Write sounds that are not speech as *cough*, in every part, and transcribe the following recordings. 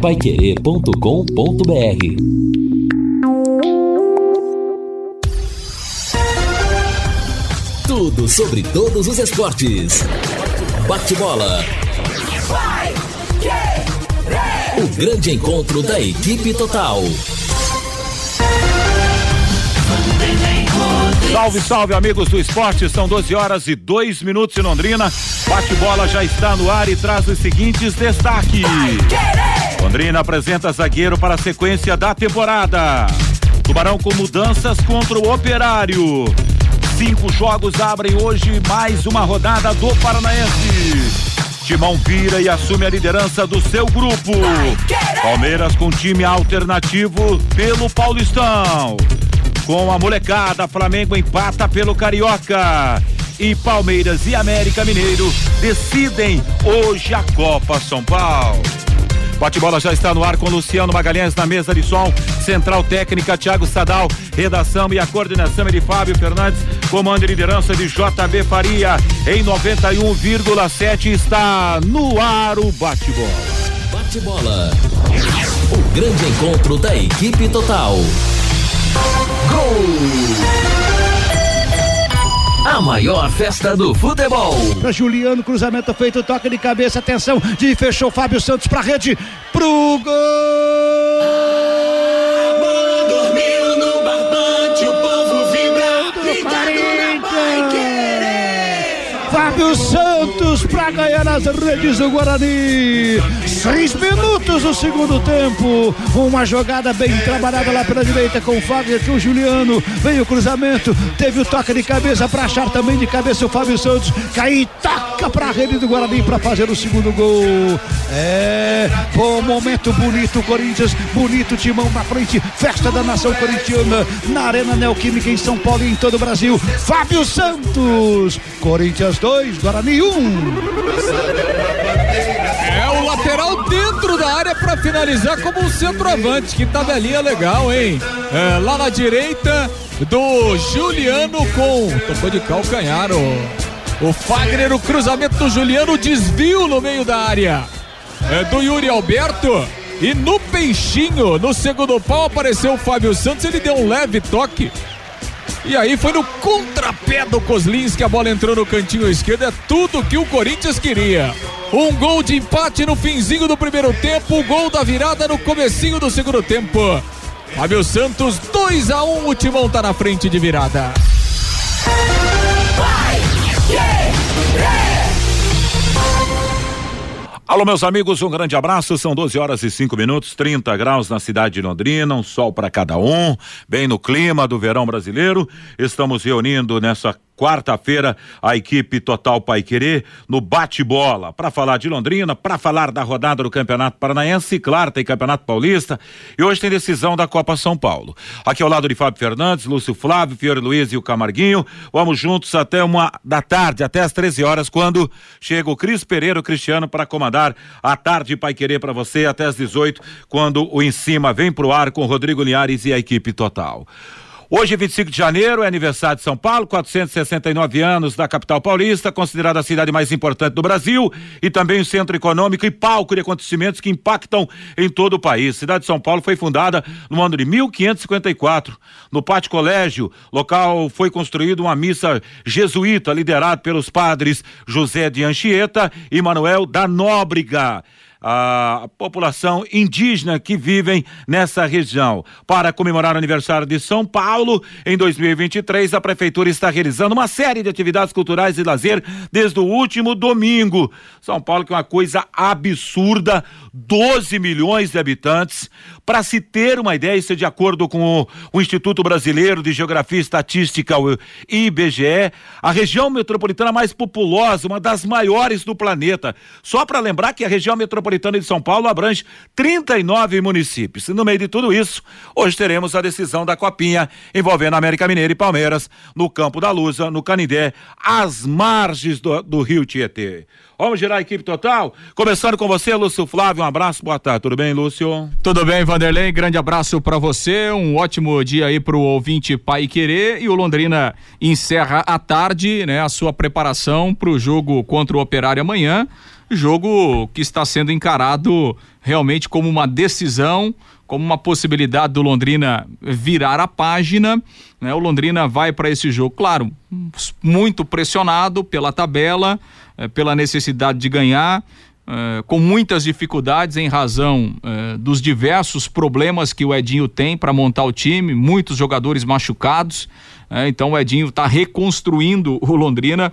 paiquerê.com.br Tudo sobre todos os esportes. Bate-bola. O grande encontro da equipe total. Salve, salve, amigos do esporte. São 12 horas e 2 minutos em Londrina. Bate-bola já está no ar e traz os seguintes destaques. Londrina apresenta zagueiro para a sequência da temporada. Tubarão com mudanças contra o Operário. Cinco jogos abrem hoje mais uma rodada do Paranaense. Timão vira e assume a liderança do seu grupo. Palmeiras com time alternativo pelo Paulistão. Com a molecada, Flamengo empata pelo Carioca. E Palmeiras e América Mineiro decidem hoje a Copa São Paulo. Bate-bola já está no ar com Luciano Magalhães na mesa de som. Central técnica Thiago Sadal. Redação e a coordenação é de Fábio Fernandes. Comando e liderança de JB Faria. Em 91,7 está no ar o bate-bola. Bate-bola. O grande encontro da equipe total. Gol! A maior festa do futebol. Juliano, cruzamento feito, toque de cabeça, atenção, de fechou Fábio Santos para rede, pro gol! Fábio Santos para ganhar as redes do Guarani. Seis minutos do segundo tempo. Uma jogada bem trabalhada lá pela direita com o Fagner, com o Juliano. Veio o cruzamento, teve o toque de cabeça para achar também de cabeça o Fábio Santos. Cair, toca para a rede do Guarani para fazer o segundo gol. É, foi um momento bonito, Corinthians, bonito timão na frente, festa da nação corintiana na Arena Neoquímica em São Paulo e em todo o Brasil. Fábio Santos, Corinthians 2, Guarani 1. Um. É o lateral dentro da área para finalizar como um centroavante. Que tabelinha legal, hein? É, lá na direita do Juliano com. Tocou de calcanhar o, o Fagner, o cruzamento do Juliano, desvio no meio da área é, do Yuri Alberto. E no peixinho, no segundo pau, apareceu o Fábio Santos. Ele deu um leve toque e aí foi no contrapé do Coslins que a bola entrou no cantinho esquerdo. É tudo que o Corinthians queria. Um gol de empate no finzinho do primeiro tempo, o gol da virada no comecinho do segundo tempo. Fábio Santos 2 a 1, um, o Timão tá na frente de virada. Vai, Alô, meus amigos, um grande abraço. São 12 horas e 5 minutos, 30 graus na cidade de Londrina, um sol para cada um, bem no clima do verão brasileiro. Estamos reunindo nessa quarta-feira, a equipe Total Pai Querer no bate-bola. Para falar de Londrina, para falar da rodada do Campeonato Paranaense, claro, tem Campeonato Paulista e hoje tem decisão da Copa São Paulo. Aqui ao lado de Fábio Fernandes, Lúcio Flávio, Fiore Luiz e o Camarguinho. Vamos juntos até uma da tarde, até as 13 horas, quando chega o Cris Pereira, o Cristiano, para comandar a tarde Pai Querer para você, até as 18, quando o Em Cima vem pro ar com Rodrigo Linhares e a equipe total. Hoje, 25 de janeiro, é aniversário de São Paulo, 469 anos da capital paulista, considerada a cidade mais importante do Brasil e também o centro econômico e palco de acontecimentos que impactam em todo o país. A cidade de São Paulo foi fundada no ano de 1554. No Pátio Colégio, local foi construído uma missa jesuíta liderada pelos padres José de Anchieta e Manuel da Nóbrega a população indígena que vivem nessa região. Para comemorar o aniversário de São Paulo, em 2023, a Prefeitura está realizando uma série de atividades culturais e lazer desde o último domingo. São Paulo, que é uma coisa absurda, 12 milhões de habitantes. Para se ter uma ideia, isso é de acordo com o, o, Instituto Brasileiro de Geografia e Estatística, o IBGE, a região metropolitana mais populosa, uma das maiores do planeta. Só para lembrar que a região metropolitana de São Paulo abrange 39 municípios. E no meio de tudo isso, hoje teremos a decisão da Copinha envolvendo América Mineira e Palmeiras no Campo da Lusa, no Canindé, às margens do, do Rio Tietê. Vamos girar a equipe total? Começando com você, Lúcio Flávio. Um abraço, boa tarde. Tudo bem, Lúcio? Tudo bem, Vanderlei. Grande abraço para você. Um ótimo dia aí pro ouvinte Pai Querer. E o Londrina encerra à tarde, né, a sua preparação pro jogo contra o Operário amanhã. Jogo que está sendo encarado realmente como uma decisão, como uma possibilidade do Londrina virar a página. Né? O Londrina vai para esse jogo, claro, muito pressionado pela tabela, eh, pela necessidade de ganhar. Eh, com muitas dificuldades em razão eh, dos diversos problemas que o Edinho tem para montar o time, muitos jogadores machucados. então o Edinho está reconstruindo o Londrina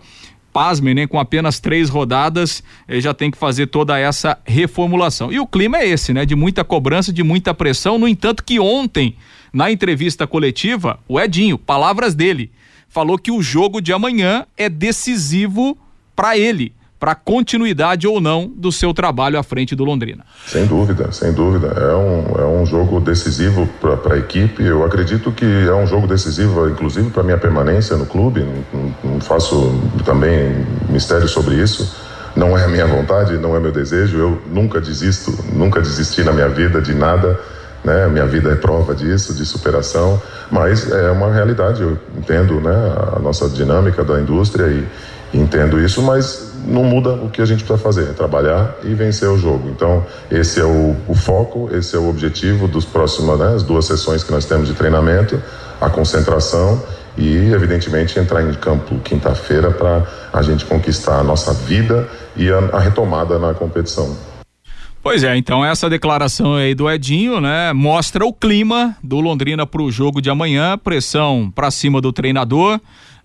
pasmem, né? Com apenas três rodadas, ele já tem que fazer toda essa reformulação. E o clima é esse, né? De muita cobrança, de muita pressão. No entanto, que ontem, na entrevista coletiva, o Edinho, palavras dele, falou que o jogo de amanhã é decisivo para ele para continuidade ou não do seu trabalho à frente do Londrina. Sem dúvida, sem dúvida. É um, é um jogo decisivo para a equipe. Eu acredito que é um jogo decisivo, inclusive, para minha permanência no clube. Não, não, faço também mistério sobre isso. Não é a minha vontade, não é meu desejo. Eu nunca desisto, nunca desisti na minha vida de nada. Né? Minha vida é prova disso, de superação. Mas é uma realidade. Eu entendo né, a nossa dinâmica da indústria e entendo isso, mas não muda o que a gente precisa fazer, é trabalhar e vencer o jogo. Então, esse é o, o foco, esse é o objetivo dos próximos, né, as duas sessões que nós temos de treinamento, a concentração e, evidentemente, entrar em campo quinta-feira para a gente conquistar a nossa vida e a, a retomada na competição. Pois é, então essa declaração aí do Edinho, né, mostra o clima do Londrina para o jogo de amanhã, pressão para cima do treinador.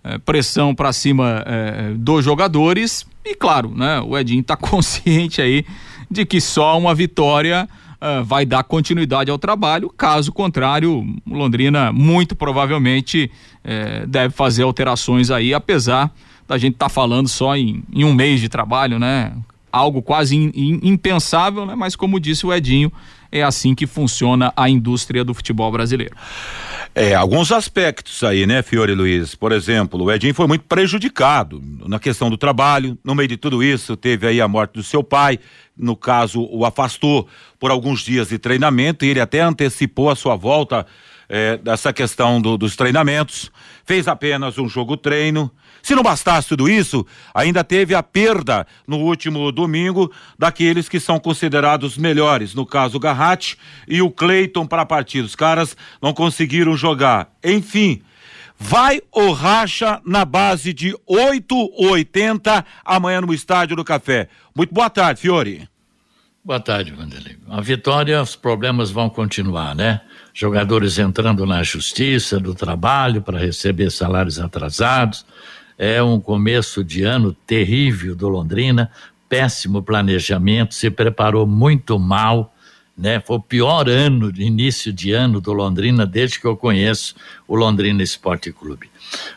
É, pressão para cima é, dos jogadores e claro, né, o Edinho está *laughs* consciente aí de que só uma vitória uh, vai dar continuidade ao trabalho. Caso contrário, Londrina muito provavelmente deve fazer alterações aí, apesar da gente estar tá falando só em, em, um mês de trabalho, né? Algo quase in, in, impensável, né? Mas como disse o Edinho, é assim que funciona a indústria do futebol brasileiro. É, alguns aspectos aí, né, Fiore Luiz? Por exemplo, o Edinho foi muito prejudicado na questão do trabalho. No meio de tudo isso, teve aí a morte do seu pai. No caso, o afastou por alguns dias de treinamento e ele até antecipou a sua volta é, dessa questão do, dos treinamentos. Fez apenas um jogo treino se não bastasse tudo isso, ainda teve a perda no último domingo daqueles que são considerados melhores, no caso o Garratti e o Cleiton para a partida. Os caras não conseguiram jogar. Enfim, vai o racha na base de 8,80 amanhã no Estádio do Café. Muito boa tarde, Fiore. Boa tarde, Vanderlei. A vitória, os problemas vão continuar, né? Jogadores entrando na justiça do trabalho para receber salários atrasados, é um começo de ano terrível do Londrina, péssimo planejamento, se preparou muito mal, né? Foi o pior ano, início de ano do Londrina desde que eu conheço o Londrina Esporte Clube.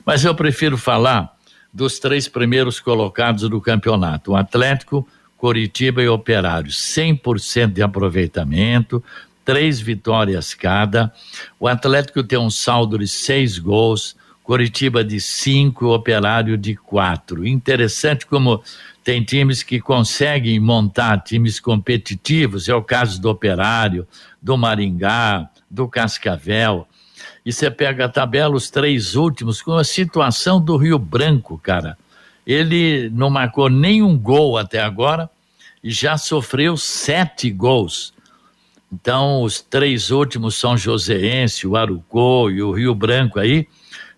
Mas eu prefiro falar dos três primeiros colocados do campeonato: o Atlético, Coritiba e Operário, 100% de aproveitamento, três vitórias cada. O Atlético tem um saldo de seis gols. Coritiba de cinco, Operário de quatro. Interessante como tem times que conseguem montar times competitivos, é o caso do Operário, do Maringá, do Cascavel. E você pega a tabela, os três últimos, com a situação do Rio Branco, cara. Ele não marcou nenhum gol até agora e já sofreu sete gols. Então, os três últimos são Joséense, o Arucô e o Rio Branco aí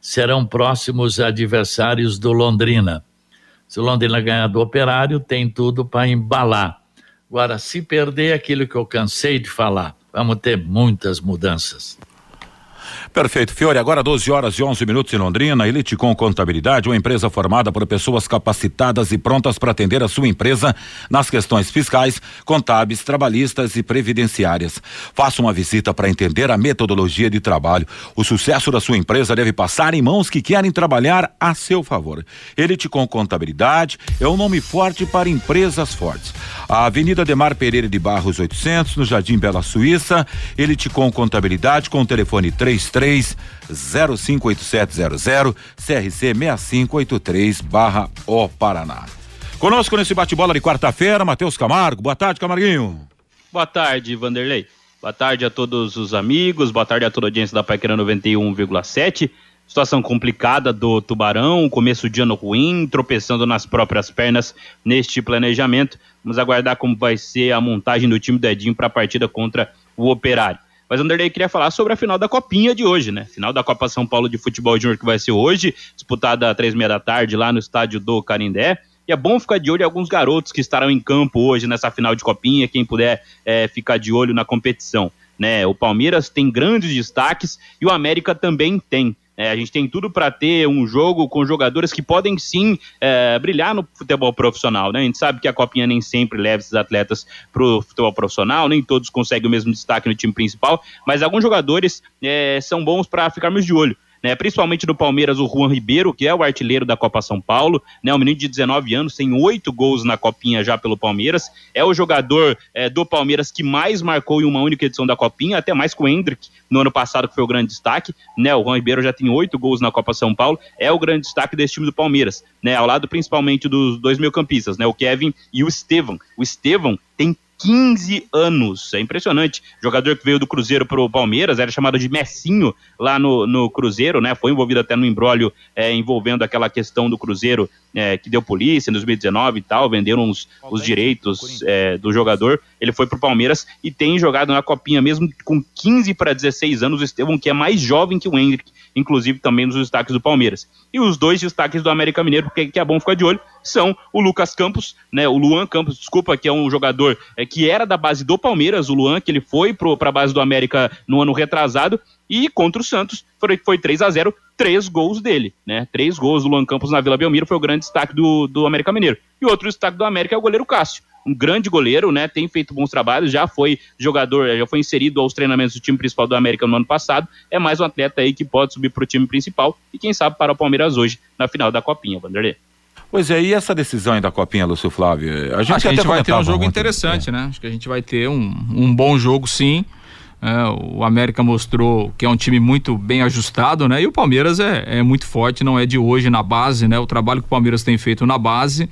serão próximos adversários do Londrina. Se o Londrina ganhar do Operário, tem tudo para embalar. Agora, se perder aquilo que eu cansei de falar, vamos ter muitas mudanças. Perfeito. Fiore, agora 12 horas e 11 minutos em Londrina. Elite com Contabilidade, uma empresa formada por pessoas capacitadas e prontas para atender a sua empresa nas questões fiscais, contábeis, trabalhistas e previdenciárias. Faça uma visita para entender a metodologia de trabalho. O sucesso da sua empresa deve passar em mãos que querem trabalhar a seu favor. Elite com Contabilidade é um nome forte para empresas fortes. A Avenida Demar Pereira de Barros 800, no Jardim Bela Suíça. Elite com Contabilidade com o telefone 33 três zero cinco oito sete zero zero CRC meia cinco oito três barra O Paraná. Conosco nesse bate-bola de quarta-feira, Matheus Camargo. Boa tarde, Camarguinho. Boa tarde, Vanderlei. Boa tarde a todos os amigos, boa tarde a toda a audiência da Paiquera 91,7. situação complicada do Tubarão, começo de ano ruim, tropeçando nas próprias pernas neste planejamento. Vamos aguardar como vai ser a montagem do time do Edinho para a partida contra o Operário. Mas Anderlei queria falar sobre a final da Copinha de hoje, né? Final da Copa São Paulo de Futebol Júnior que vai ser hoje, disputada às três e meia da tarde lá no estádio do Carindé. E é bom ficar de olho em alguns garotos que estarão em campo hoje nessa final de Copinha, quem puder é, ficar de olho na competição. Né? O Palmeiras tem grandes destaques e o América também tem. É, a gente tem tudo para ter um jogo com jogadores que podem sim é, brilhar no futebol profissional. Né? A gente sabe que a Copinha nem sempre leva esses atletas para o futebol profissional, nem todos conseguem o mesmo destaque no time principal, mas alguns jogadores é, são bons para ficarmos de olho né? Principalmente do Palmeiras, o Juan Ribeiro, que é o artilheiro da Copa São Paulo, né? Um menino de 19 anos, tem oito gols na Copinha já pelo Palmeiras. É o jogador é, do Palmeiras que mais marcou em uma única edição da Copinha, até mais que o Hendrick no ano passado, que foi o grande destaque. Né? O Juan Ribeiro já tem oito gols na Copa São Paulo, é o grande destaque desse time do Palmeiras, né? Ao lado principalmente dos dois meio campistas, né? O Kevin e o Estevam. O Estevam tem 15 anos. É impressionante. Jogador que veio do Cruzeiro para o Palmeiras, era chamado de Messinho lá no, no Cruzeiro, né? Foi envolvido até no embrólio é, envolvendo aquela questão do Cruzeiro é, que deu polícia em 2019 e tal, venderam os, os direitos é, do jogador. Ele foi para o Palmeiras e tem jogado na Copinha mesmo com 15 para 16 anos. O Estevão, que é mais jovem que o Hendrick, inclusive também nos destaques do Palmeiras. E os dois destaques do América Mineiro, porque que é bom ficar de olho, são o Lucas Campos, né, o Luan Campos, desculpa, que é um jogador é, que era da base do Palmeiras, o Luan, que ele foi para a base do América no ano retrasado, e contra o Santos foi, foi 3 a 0 três gols dele, né? Três gols do Luan Campos na Vila Belmiro foi o grande destaque do, do América Mineiro. E outro destaque do América é o goleiro Cássio um grande goleiro, né? Tem feito bons trabalhos, já foi jogador, já foi inserido aos treinamentos do time principal do América no ano passado. É mais um atleta aí que pode subir para o time principal e quem sabe para o Palmeiras hoje na final da Copinha, Vanderlei. Pois é, e essa decisão aí da Copinha, Lúcio Flávio? A gente, Acho que a gente vai ter um jogo ontem, interessante, é. né? Acho que a gente vai ter um, um bom jogo, sim. É, o América mostrou que é um time muito bem ajustado, né? E o Palmeiras é, é muito forte, não é de hoje na base, né? O trabalho que o Palmeiras tem feito na base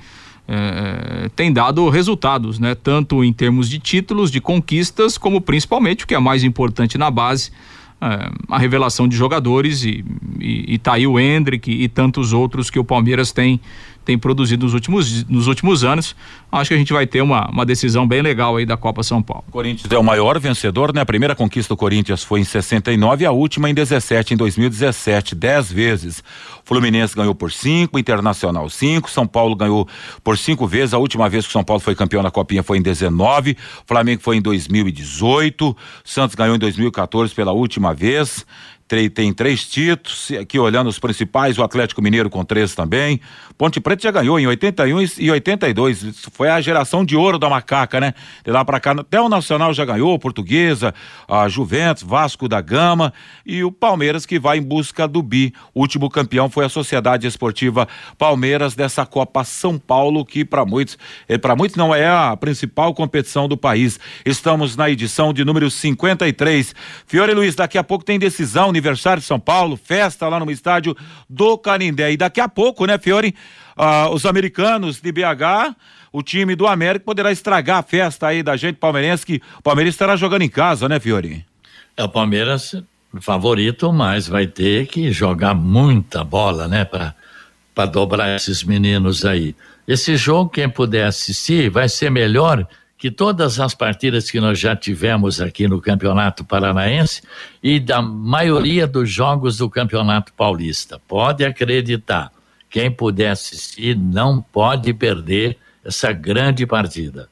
é, tem dado resultados, né? Tanto em termos de títulos, de conquistas, como principalmente o que é mais importante na base, é, a revelação de jogadores e, e, e tá aí o Hendrick e tantos outros que o Palmeiras tem tem produzido nos últimos, nos últimos anos. Acho que a gente vai ter uma, uma decisão bem legal aí da Copa São Paulo. Corinthians é o maior vencedor, né? A primeira conquista do Corinthians foi em 69 e a última em 17, em 2017, 10 vezes. Fluminense ganhou por cinco, Internacional cinco, São Paulo ganhou por cinco vezes. A última vez que o São Paulo foi campeão da Copinha foi em 19, Flamengo foi em 2018, Santos ganhou em 2014 pela última vez tem três títulos, aqui olhando os principais, o Atlético Mineiro com três também. Ponte Preta já ganhou em 81 e 82. Isso foi a geração de ouro da macaca, né? De lá para cá, até o Nacional já ganhou, Portuguesa, a Juventus, Vasco da Gama e o Palmeiras que vai em busca do bi. O último campeão foi a Sociedade Esportiva Palmeiras dessa Copa São Paulo, que para muitos, eh, para muitos não é a principal competição do país. Estamos na edição de número 53. Fiore Luiz, daqui a pouco tem decisão aniversário de São Paulo, festa lá no estádio do Canindé. E daqui a pouco, né, Fiore, uh, os americanos de BH, o time do América poderá estragar a festa aí da gente palmeirense, que o Palmeiras estará jogando em casa, né, Fiore? É o Palmeiras favorito, mas vai ter que jogar muita bola, né, para dobrar esses meninos aí. Esse jogo, quem puder assistir, vai ser melhor que todas as partidas que nós já tivemos aqui no Campeonato Paranaense e da maioria dos jogos do Campeonato Paulista. Pode acreditar, quem puder assistir não pode perder essa grande partida.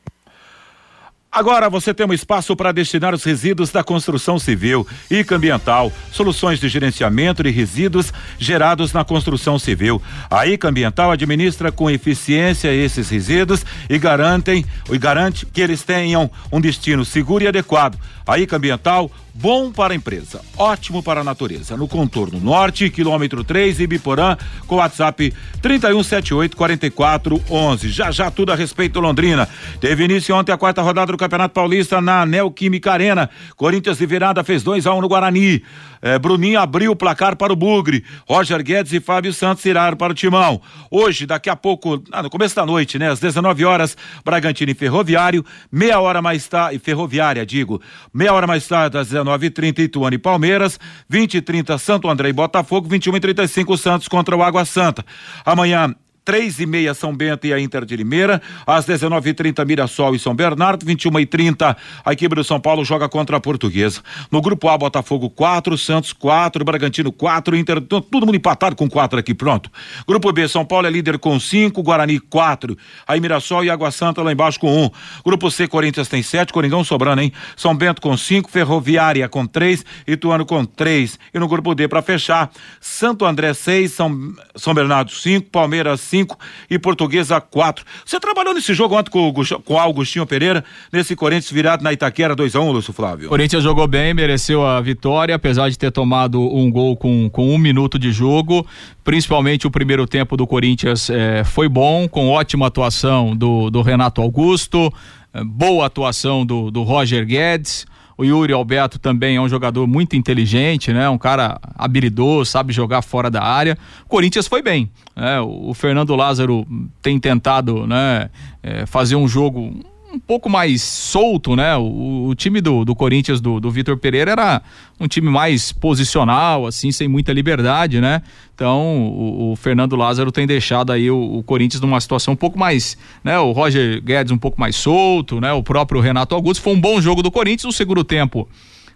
Agora você tem um espaço para destinar os resíduos da construção civil e ambiental, soluções de gerenciamento de resíduos gerados na construção civil. A ICA Ambiental administra com eficiência esses resíduos e garantem e garante que eles tenham um destino seguro e adequado. A ICA Ambiental bom para a empresa, ótimo para a natureza. No contorno norte, quilômetro 3, Ibiporã, com WhatsApp 3178 4411. Já já tudo a respeito Londrina. Teve início ontem a quarta rodada do Campeonato Paulista na Neoquímica Arena. Corinthians de virada fez 2 a 1 um no Guarani. É, Bruninho abriu o placar para o Bugre. Roger Guedes e Fábio Santos iraram para o Timão. Hoje, daqui a pouco, ah, no começo da noite, né? Às 19 horas, Bragantino e Ferroviário. Meia hora mais tarde, Ferroviária, digo. Meia hora mais tarde, às 19h30, Ituano e Palmeiras. 20 e 30 Santo André e Botafogo. 21 e 35 Santos contra o Água Santa. Amanhã, três e meia São Bento e a Inter de Limeira, às 19h30 Mirassol e São Bernardo, 21 e 30 a equipe do São Paulo joga contra a Portuguesa. No grupo A, Botafogo 4, Santos 4, Bragantino 4, Inter, todo mundo empatado com 4 aqui, pronto. Grupo B, São Paulo é líder com 5, Guarani 4, aí Mirassol e Água Santa lá embaixo com 1. Um. Grupo C, Corinthians tem 7, Coringão sobrando, hein? São Bento com 5, Ferroviária com 3, Ituano com 3. E no grupo D, para fechar, Santo André 6, São, São Bernardo 5, Palmeiras 5 e Portuguesa 4. Você trabalhou nesse jogo ontem com com o Augustinho Pereira, nesse Corinthians virado na Itaquera 2x1, um, Lúcio Flávio? Corinthians jogou bem, mereceu a vitória, apesar de ter tomado um gol com, com um minuto de jogo. Principalmente o primeiro tempo do Corinthians eh, foi bom, com ótima atuação do, do Renato Augusto, eh, boa atuação do, do Roger Guedes. O Yuri Alberto também é um jogador muito inteligente, né? Um cara habilidoso, sabe jogar fora da área. O Corinthians foi bem. Né? O Fernando Lázaro tem tentado, né? É, fazer um jogo um pouco mais solto, né? O, o time do, do Corinthians, do, do Vitor Pereira, era um time mais posicional, assim, sem muita liberdade, né? Então, o, o Fernando Lázaro tem deixado aí o, o, Corinthians numa situação um pouco mais, né? O Roger Guedes um pouco mais solto, né? O próprio Renato Augusto. Foi um bom jogo do Corinthians no segundo tempo.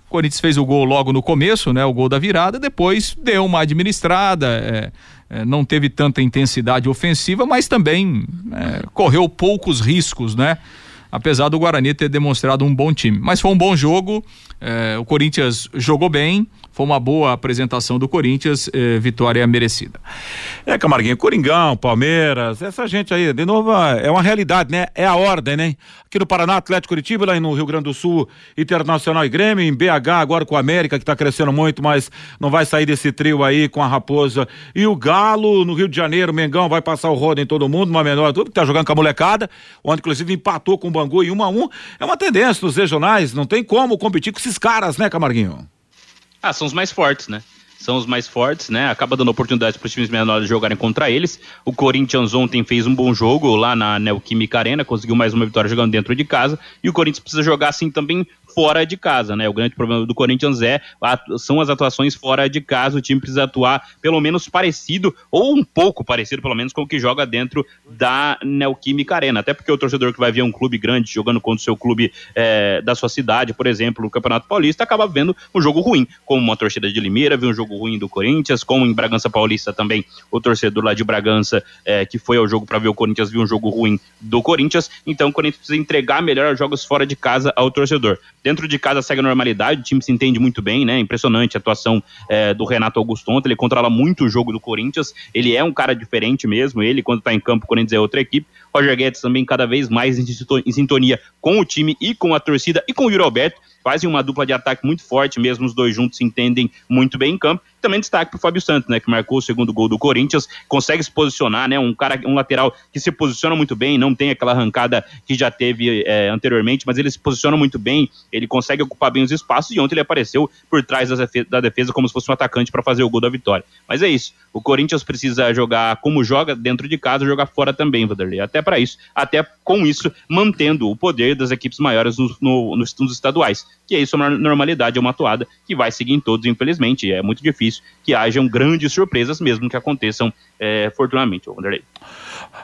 O Corinthians fez o gol logo no começo, né? O gol da virada, depois deu uma administrada, é, é, não teve tanta intensidade ofensiva, mas também é, correu poucos riscos, né? Apesar do Guarani ter demonstrado um bom time. Mas foi um bom jogo, é, o Corinthians jogou bem, foi uma boa apresentação do Corinthians, eh, vitória merecida. É, Camarguinho, Coringão, Palmeiras, essa gente aí, de novo, é uma realidade, né? É a ordem, né? Aqui no Paraná, Atlético Curitiba, lá no Rio Grande do Sul, Internacional e Grêmio, em BH, agora com a América, que tá crescendo muito, mas não vai sair desse trio aí com a Raposa. E o Galo, no Rio de Janeiro, Mengão, vai passar o rodo em todo mundo, uma menor, que tá jogando com a molecada, onde inclusive empatou com o Bangu em um a um. É uma tendência nos regionais, não tem como competir com esses caras, né, Camarguinho? Ah, são os mais fortes, né? São os mais fortes, né? Acaba dando oportunidades para os times menores jogarem contra eles. O Corinthians ontem fez um bom jogo lá na Neoquímica Arena, conseguiu mais uma vitória jogando dentro de casa. E o Corinthians precisa jogar assim também fora de casa, né? O grande problema do Corinthians é são as atuações fora de casa. O time precisa atuar pelo menos parecido ou um pouco parecido, pelo menos com o que joga dentro da Neoquímica Arena. Até porque o torcedor que vai ver um clube grande jogando contra o seu clube é, da sua cidade, por exemplo, no Campeonato Paulista, acaba vendo um jogo ruim, como uma torcida de Limeira viu um jogo ruim do Corinthians, como em Bragança Paulista também o torcedor lá de Bragança é, que foi ao jogo para ver o Corinthians viu um jogo ruim do Corinthians. Então o Corinthians precisa entregar melhor os jogos fora de casa ao torcedor. Dentro de casa segue a normalidade, o time se entende muito bem, né? Impressionante a atuação é, do Renato Augusto ontem, ele controla muito o jogo do Corinthians, ele é um cara diferente mesmo, ele quando tá em campo, o Corinthians é outra equipe. Roger Guedes também cada vez mais em sintonia com o time e com a torcida e com o Yuri Alberto, fazem uma dupla de ataque muito forte, mesmo os dois juntos se entendem muito bem em campo. Também destaque para o Fábio Santos, né, que marcou o segundo gol do Corinthians, consegue se posicionar, né, um cara, um lateral que se posiciona muito bem, não tem aquela arrancada que já teve é, anteriormente, mas ele se posiciona muito bem, ele consegue ocupar bem os espaços e ontem ele apareceu por trás da defesa como se fosse um atacante para fazer o gol da vitória. Mas é isso, o Corinthians precisa jogar como joga dentro de casa, jogar fora também, Vanderlei. Até para isso, até com isso, mantendo o poder das equipes maiores no, no, nos, estaduais. Que é isso, a normalidade, é uma toada que vai seguir em todos, infelizmente. É muito difícil que hajam grandes surpresas, mesmo que aconteçam é, Wanderlei.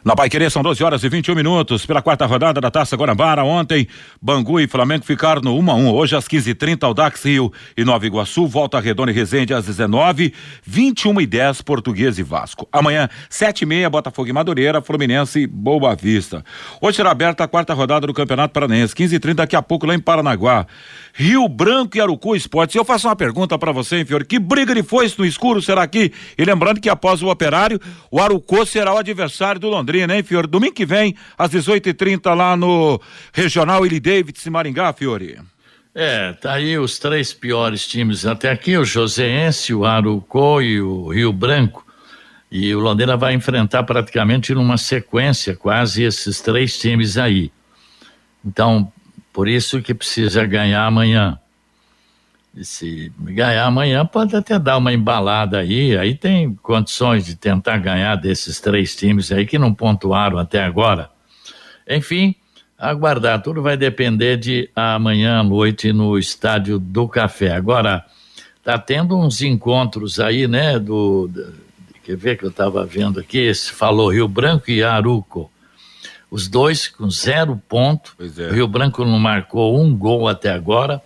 Na Pai são 12 horas e 21 minutos pela quarta rodada da Taça Guanabara. Ontem, Bangu e Flamengo ficaram no 1 a 1. Hoje às 15h30, Aldax Rio e Nova Iguaçu, Volta Redonda e Resende às 19 21 e 10 Português e Vasco. Amanhã, 7 e meia, Botafogo e Madureira, Fluminense e Boa Vista. Hoje será aberta a quarta rodada do Campeonato Paranaense, 15 h 30 daqui a pouco lá em Paranaguá. Rio Branco e Arucu Esportes. Eu faço uma pergunta para você, hein, Fiore? Que briga de foice no escuro será aqui? E lembrando que após o operário, o Arucu será o adversário do Londrina, hein, Fiore? Domingo que vem, às 18h30, lá no Regional Willie Davidson Maringá, Fiore. É, tá aí os três piores times até aqui, o Joséense, o Arucó e o Rio Branco. E o Londrina vai enfrentar praticamente numa sequência quase esses três times aí. Então, Por isso que precisa ganhar amanhã. E se ganhar amanhã, pode até dar uma embalada aí. Aí tem condições de tentar ganhar desses três times aí que não pontuaram até agora. Enfim, aguardar. Tudo vai depender de amanhã à noite no Estádio do Café. Agora, tá tendo uns encontros aí, né? Do, do quer ver que eu estava vendo aqui? Se falou Rio Branco e Aruco. Os dois com zero ponto. É. O Rio Branco não marcou um gol até agora.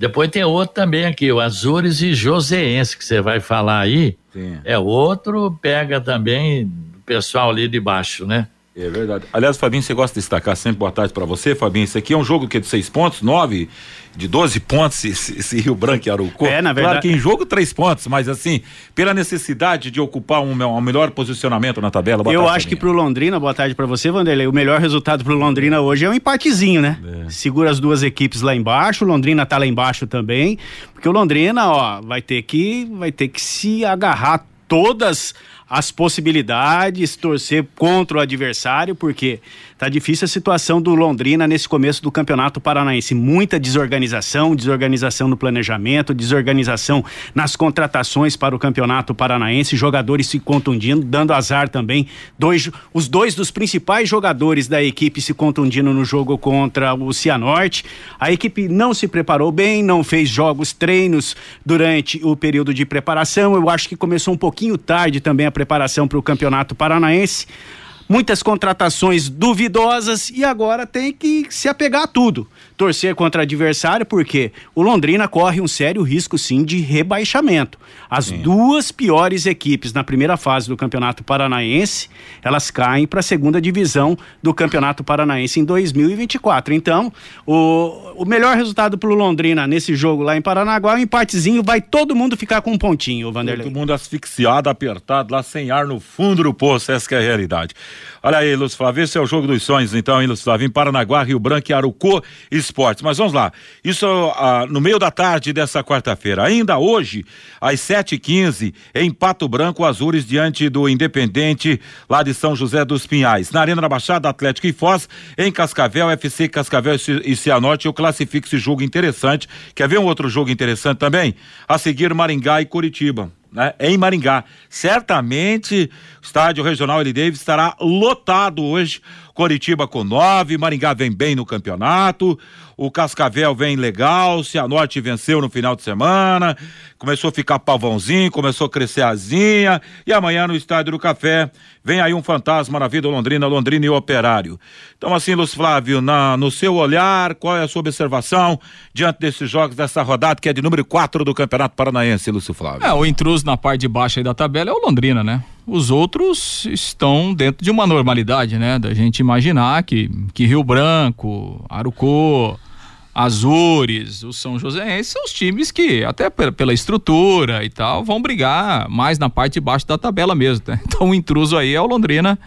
Depois tem outro também aqui, o Azures e Joseense, que você vai falar aí. Sim. É outro, pega também o pessoal ali de baixo, né? É verdade. Aliás, Fabinho, você gosta de destacar sempre boa tarde para você, Fabinho. Isso aqui é um jogo que é de seis pontos, nove, de 12 pontos, *laughs* esse, esse Rio Branco e Arucó. É, na verdade. Claro que em jogo, três pontos, mas assim, pela necessidade de ocupar um, um melhor posicionamento na tabela. Eu tarde, acho que pro Londrina, boa tarde para você, Vanderlei. O melhor resultado pro Londrina hoje é um empatezinho, né? É. Segura as duas equipes lá embaixo, o Londrina tá lá embaixo também, porque o Londrina, ó, vai ter que, vai ter que se agarrar todas as possibilidades, torcer contra o adversário, porque tá difícil a situação do Londrina nesse começo do Campeonato Paranaense. Muita desorganização, desorganização no planejamento, desorganização nas contratações para o Campeonato Paranaense, jogadores se contundindo, dando azar também. Dois, os dois dos principais jogadores da equipe se contundindo no jogo contra o Cianorte. A equipe não se preparou bem, não fez jogos, treinos durante o período de preparação. Eu acho que começou um pouquinho tarde também a preparação para o Campeonato Paranaense. Muitas contratações duvidosas e agora tem que se apegar a tudo torcer contra adversário, porque o Londrina corre um sério risco, sim, de rebaixamento. As sim. duas piores equipes na primeira fase do Campeonato Paranaense, elas caem para a segunda divisão do Campeonato Paranaense em 2024. Então, o, o melhor resultado para o Londrina nesse jogo lá em Paranaguá, um empatezinho, vai todo mundo ficar com um pontinho, Vanderlei. Todo mundo asfixiado, apertado, lá sem ar no fundo do poço, essa é a realidade. Olha aí, Lúcio Flávio, esse é o jogo dos sonhos, então, hein, Lúcio Flávio, em Paranaguá, Rio Branco e Arucô, esportes. Mas vamos lá. Isso ah, no meio da tarde dessa quarta-feira. Ainda hoje, às 7h15, em Pato Branco, Azures, diante do Independente, lá de São José dos Pinhais. Na Arena da Baixada, Atlético e Foz, em Cascavel, FC Cascavel e Cianorte, eu classifico esse jogo interessante. Quer ver um outro jogo interessante também? A seguir, Maringá e Curitiba. Né, em Maringá. Certamente o estádio regional L. Davis estará lotado hoje. Coritiba com nove, Maringá vem bem no campeonato o Cascavel vem legal, Cianorte venceu no final de semana, começou a ficar pavãozinho, começou a crescer asinha, e amanhã no Estádio do Café vem aí um fantasma na vida Londrina, Londrina e Operário. Então assim, Lúcio Flávio, na, no seu olhar, qual é a sua observação diante desses jogos, dessa rodada que é de número 4 do Campeonato Paranaense, Lúcio Flávio? É, o intruso na parte de baixo aí da tabela é o Londrina, né? Os outros estão dentro de uma normalidade, né? Da gente imaginar que, que Rio Branco, Arucô, Azures, o São José, são os times que, até pela estrutura e tal, vão brigar mais na parte de baixo da tabela mesmo. Né? *laughs* Então o intruso aí é o Londrina,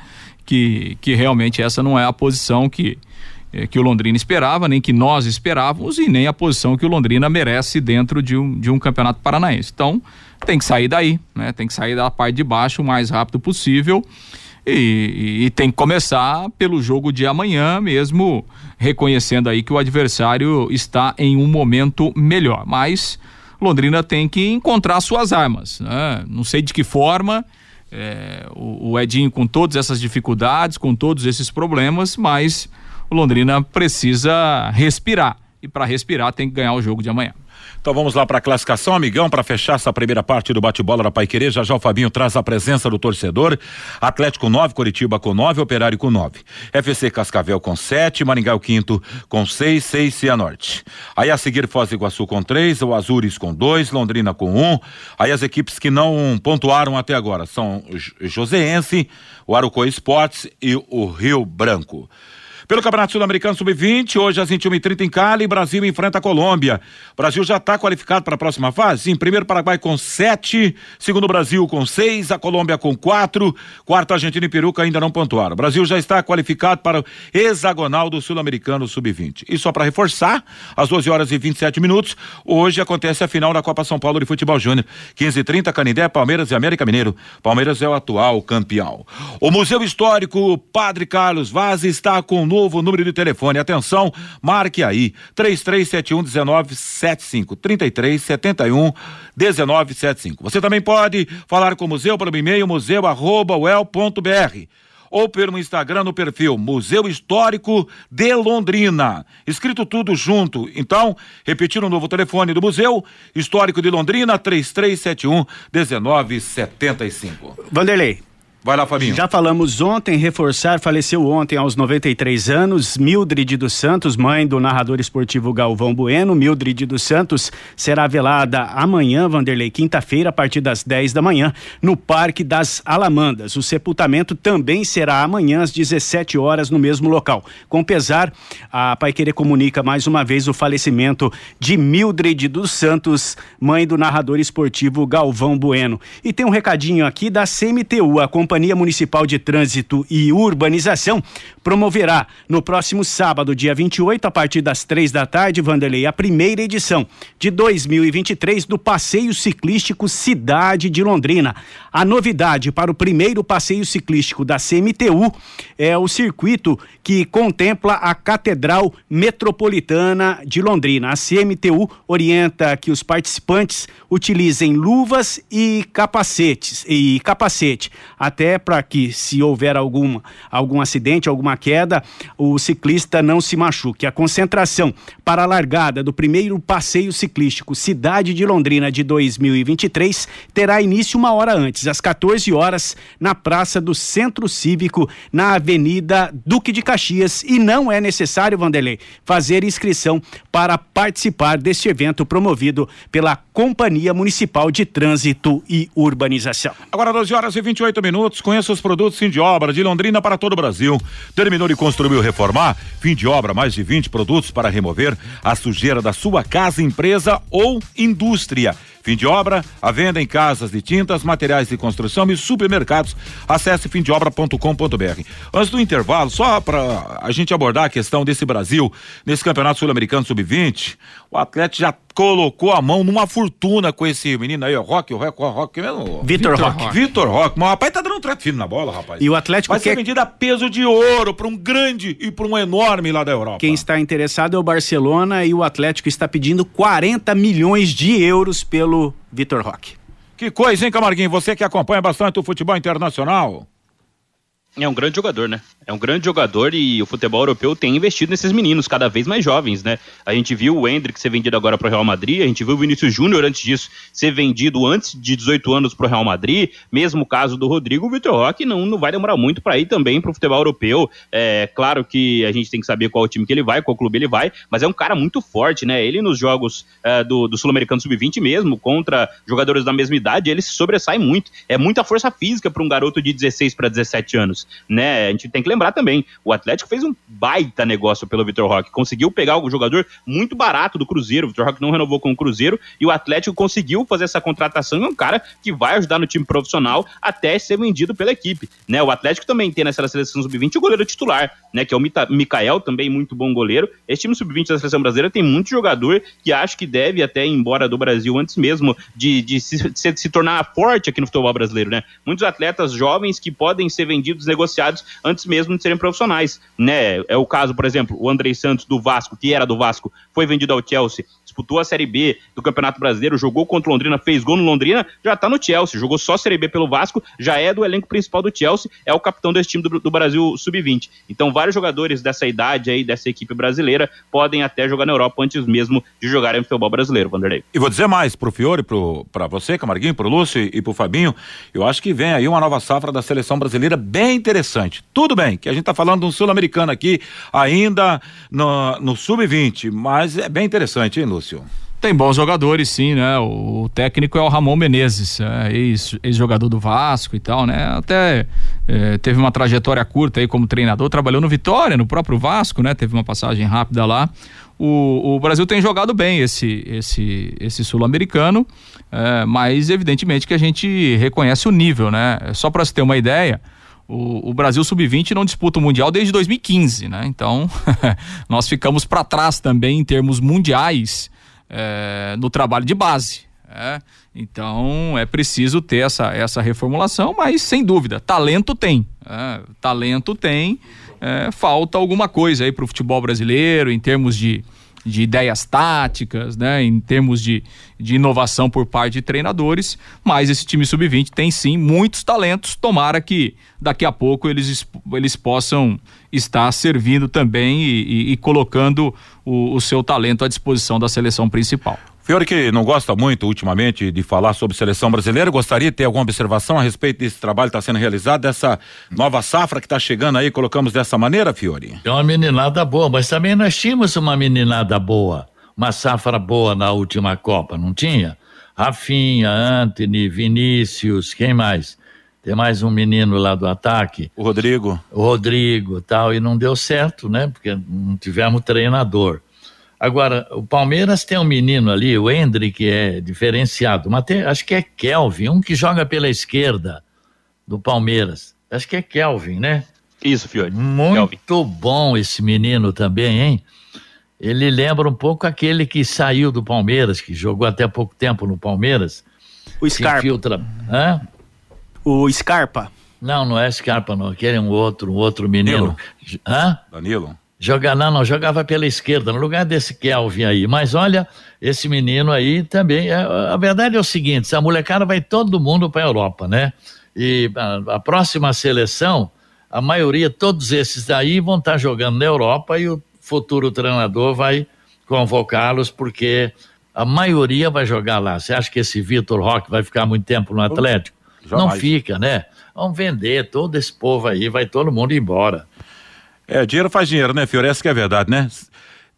que, que realmente essa não é a posição que, eh, que o Londrina esperava, nem que nós esperávamos e nem a posição que o Londrina merece dentro de um, de um campeonato paranaense. Então tem que sair daí, né? Tem que sair da parte de baixo o mais rápido possível e, e, tem que começar pelo jogo de amanhã mesmo, reconhecendo aí que o adversário está em um momento melhor. Mas Londrina tem que encontrar suas armas. Né? Não sei de que forma. É, o, o Edinho com todas essas dificuldades, com todos esses problemas, mas o Londrina precisa respirar. E para respirar tem que ganhar o jogo de amanhã. Então vamos lá para a classificação, amigão, para fechar essa primeira parte do bate-bola da Pai Querer. Já já o Fabinho traz a presença do torcedor. Atlético 9, Curitiba com 9, Operário com 9. FC Cascavel com 7, Maringá o quinto com 6, 6 Cianorte. Aí a seguir Foz do Iguaçu com 3, o Azures com 2, Londrina com 1. Um. Aí as equipes que não pontuaram até agora são o Joseense, o Arucó Esportes e o Rio Branco. Pelo Campeonato Sul-Americano Sub-20, hoje às 21h30 em Cali, Brasil enfrenta a Colômbia. O Brasil já está qualificado para a próxima fase? Sim, primeiro Paraguai com sete, segundo Brasil com seis, a Colômbia com quatro, quarto Argentina e Peru ainda não pontuaram. O Brasil já está qualificado para o hexagonal do Sul-Americano Sub-20. E só para reforçar, às 12 horas e 27 minutos, hoje acontece a final da Copa São Paulo de Futebol Júnior. 15h30, Canindé, Palmeiras e América Mineiro. Palmeiras é o atual campeão. O Museu Histórico Padre Carlos Vaz está com novo número de telefone. Atenção, marque aí: 3371 1975. 3371 1975. Você também pode falar com o museu pelo e-mail museu@uel.br ou pelo Instagram no perfil Museu Histórico de Londrina. Escrito tudo junto. Então, repetir o novo telefone do Museu Histórico de Londrina, 3371 1975. Vanderlei. Vai lá, Fabinho. Já falamos ontem, reforçar, faleceu ontem aos 93 anos, Mildred dos Santos, mãe do narrador esportivo Galvão Bueno. Mildred dos Santos será velada amanhã, Vanderlei, quinta-feira, a partir das 10 da manhã, no Parque das Alamandas. O sepultamento também será amanhã às 17 horas no mesmo local. Com pesar, a Paiquerê comunica mais uma vez o falecimento de Mildred dos Santos, mãe do narrador esportivo Galvão Bueno. E tem um recadinho aqui da CMTU, a Companhia Municipal de Trânsito e Urbanização promoverá no próximo sábado, dia 28, a partir das três da tarde, Vanderlei, a primeira edição de 2023 do Passeio Ciclístico Cidade de Londrina. A novidade para o primeiro passeio ciclístico da CMTU é o circuito que contempla a Catedral Metropolitana de Londrina. A CMTU orienta que os participantes utilizem luvas e capacetes e capacete até para que se houver algum algum acidente, alguma queda, o ciclista não se machuque. A concentração para a largada do primeiro passeio ciclístico Cidade de Londrina de 2023 terá início uma hora antes, às 14 horas, na Praça do Centro Cívico, na Avenida Duque de Caxias, e não é necessário, Vanderlei, fazer inscrição para participar deste evento promovido pela Companhia Municipal de Trânsito e Urbanização. Agora 12 horas e 28 minutos. Conheça os produtos fim de obra de Londrina para todo o Brasil. Terminou de construir ou reformar? Fim de obra, mais de 20 produtos para remover a sujeira da sua casa, empresa ou indústria. Fim de obra, a venda em casas de tintas, materiais de construção e supermercados. Acesse fimdeobra.com.br. Antes do intervalo, só para a gente abordar a questão desse Brasil, nesse Campeonato Sul-Americano Sub-20, o Atlético já colocou a mão numa fortuna com esse menino aí, o Rock, o Rock, o Rock mesmo. Vitor Roque. Vitor Rock. Mas o rapaz tá dando um trato fino na bola, rapaz. E o Atlético Vai ser quer- vendido a peso de ouro para um grande e para um enorme lá da Europa. Quem está interessado é o Barcelona e o Atlético está pedindo 40 milhões de euros pelo Vitor Roque. Que coisa, hein, Camarguinho? Você que acompanha bastante o futebol internacional. É um grande jogador, né? É um grande jogador e o futebol europeu tem investido nesses meninos cada vez mais jovens, né? A gente viu o Hendrick ser vendido agora para o Real Madrid, a gente viu o Vinícius Júnior antes disso ser vendido antes de 18 anos para o Real Madrid, mesmo o caso do Rodrigo, o Vitor Roque não, não vai demorar muito para ir também para o futebol europeu. É claro que a gente tem que saber qual time que ele vai, qual clube ele vai, mas é um cara muito forte, né? Ele nos jogos é, do, do Sul-Americano Sub-20 mesmo, contra jogadores da mesma idade, ele se sobressai muito. É muita força física para um garoto de 16 para 17 anos, né? A gente tem que lembrar também, o Atlético fez um baita negócio pelo Vitor Roque, conseguiu pegar o jogador muito barato do Cruzeiro, o Vitor Roque não renovou com o Cruzeiro e o Atlético conseguiu fazer essa contratação e é um cara que vai ajudar no time profissional até ser vendido pela equipe, né? O Atlético também tem nessa seleção sub-20 o goleiro titular, né, que é o Mikael, também muito bom goleiro. Esse time sub-20 da seleção brasileira tem muito jogador que acho que deve até ir embora do Brasil antes mesmo de, de se, se- se tornar forte aqui no futebol brasileiro, né? Muitos atletas jovens que podem ser vendidos, negociados antes mesmo de serem profissionais, né? É o caso, por exemplo, o Andrei Santos do Vasco, que era do Vasco, foi vendido ao Chelsea, disputou a Série B do Campeonato Brasileiro, jogou contra o Londrina, fez gol no Londrina, já tá no Chelsea, jogou só Série B pelo Vasco, já é do elenco principal do Chelsea, é o capitão desse time do, do Brasil Sub-20. Então, vários jogadores dessa idade aí, dessa equipe brasileira, podem até jogar na Europa antes mesmo de jogarem futebol brasileiro, Vanderlei. E vou dizer mais pro Fiore, pro, pra você, Camarguinho, pro Lúcio e pro Fabinho, eu acho que vem aí uma nova safra da seleção brasileira bem interessante. Tudo bem, que a gente tá falando de um sul-americano aqui, ainda no, no sub-20, mas é bem interessante, hein, Lúcio? Tem bons jogadores, sim, né? O técnico é o Ramon Menezes, é, ex- ex-jogador do Vasco e tal, né? Até é, teve uma trajetória curta aí como treinador, trabalhou no Vitória, no próprio Vasco, né? Teve uma passagem rápida lá. O, o Brasil tem jogado bem esse, esse, esse sul-americano, é, mas evidentemente que a gente reconhece o nível, né? Só para se ter uma ideia, o, o Brasil Sub-20 não disputa o Mundial desde 2015, né? Então, *laughs* nós ficamos para trás também em termos mundiais é, no trabalho de base. é. Então, é preciso ter essa, essa reformulação, mas sem dúvida, talento tem. é, talento tem. é, falta alguma coisa aí para o futebol brasileiro em termos de, de ideias táticas, né, em termos de, de inovação por parte de treinadores, mas esse time sub-20 tem sim muitos talentos, tomara que daqui a pouco eles, eles possam estar servindo também e, e, e colocando o, o seu talento à disposição da seleção principal. Fiore que não gosta muito ultimamente de falar sobre seleção brasileira, gostaria de ter alguma observação a respeito desse trabalho que está sendo realizado, dessa nova safra que está chegando aí, colocamos dessa maneira, Fiore? É uma meninada boa, mas também nós tínhamos uma meninada boa, uma safra boa na última Copa, não tinha? Rafinha, Anthony, Vinícius, quem mais? Tem mais um menino lá do ataque. O Rodrigo. O Rodrigo tal, e não deu certo, né? Porque não tivemos treinador. Agora, o Palmeiras tem um menino ali, o Hendrick, que é diferenciado. Mas tem, acho que é Kelvin, um que joga pela esquerda do Palmeiras. Acho que é Kelvin, né? Isso, Fiore. Muito Kelvin. bom esse menino também, hein? Ele lembra um pouco aquele que saiu do Palmeiras, que jogou até pouco tempo no Palmeiras. O Scarpa. Infiltra... Hã? O Scarpa. Não, não é Scarpa, não. Aquele é um outro, um outro menino. Danilo. Hã? Danilo. Jogar, não, não, jogava pela esquerda, no lugar desse Kelvin aí. Mas olha, esse menino aí também. É, a verdade é o seguinte: a molecada vai todo mundo para a Europa, né? E a, a, próxima seleção, a maioria, todos esses daí vão estar tá jogando na Europa e o futuro treinador vai convocá-los, porque a maioria vai jogar lá. Você acha que esse Vitor Roque vai ficar muito tempo no Atlético? Jamais. Não fica, né? Vamos vender todo esse povo aí, vai todo mundo embora. É, dinheiro faz dinheiro, né, Fiore? Essa que é a verdade, né?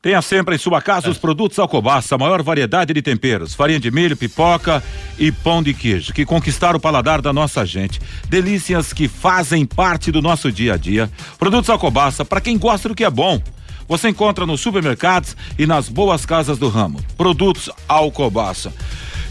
Tenha sempre em sua casa os produtos Alcobaça, a maior variedade de temperos, farinha de milho, pipoca e pão de queijo, que conquistaram o paladar da nossa gente. Delícias que fazem parte do nosso dia a dia. Produtos Alcobaça, para quem gosta do que é bom. Você encontra nos supermercados e nas boas casas do ramo. Produtos Alcobaça.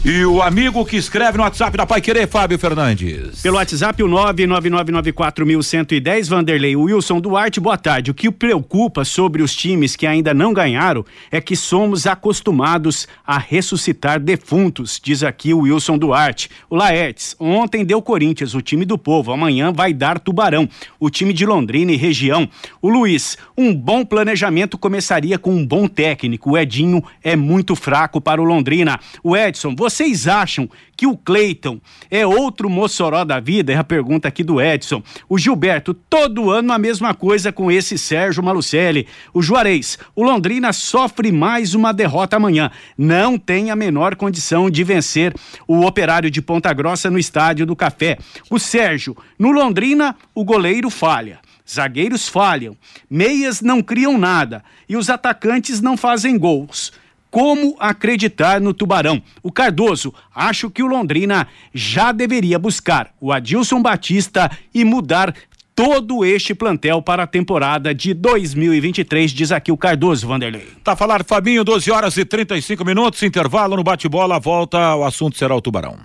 E o amigo que escreve no WhatsApp da Pai Querer, Fábio Fernandes. Pelo WhatsApp, o 99994110, Vanderlei Wilson Duarte, boa tarde. O que preocupa sobre os times que ainda não ganharam é que somos acostumados a ressuscitar defuntos, diz aqui o Wilson Duarte. O Laertes, ontem deu Corinthians, o time do povo, amanhã vai dar Tubarão, o time de Londrina e região. O Luiz, um bom planejamento começaria com um bom técnico. O Edinho é muito fraco para o Londrina. O Edson, você vocês acham que o Cleiton é outro Mossoró da vida? É a pergunta aqui do Edson. O Gilberto, todo ano a mesma coisa com esse Sérgio Malucelli. O Juarez, o Londrina sofre mais uma derrota amanhã. Não tem a menor condição de vencer o operário de Ponta Grossa no Estádio do Café. O Sérgio, no Londrina, o goleiro falha. Zagueiros falham, meias não criam nada e os atacantes não fazem gols. Como acreditar no Tubarão? O Cardoso, acho que o Londrina já deveria buscar o Adilson Batista e mudar todo este plantel para a temporada de 2023, diz aqui o Cardoso, Vanderlei. Tá falar Fabinho, 12 horas e 35 minutos, intervalo no bate-bola, volta, o assunto será o Tubarão.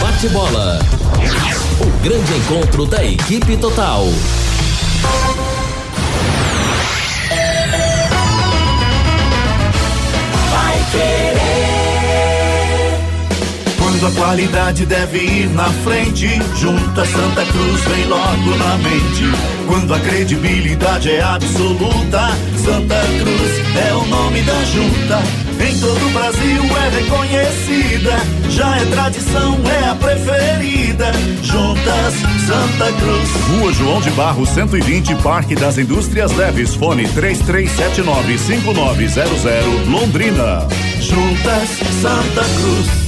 Bate-bola. O grande encontro da equipe total. Quando a qualidade deve ir na frente, junta Santa Cruz vem logo na mente. Quando a credibilidade é absoluta, Santa Cruz é o nome da junta. Em todo o Brasil é reconhecida, já é tradição, é a preferida. Juntas Santa Cruz. Rua João de Barro 120, Parque das Indústrias Leves, fone 33795900, Londrina. Juntas Santa Cruz.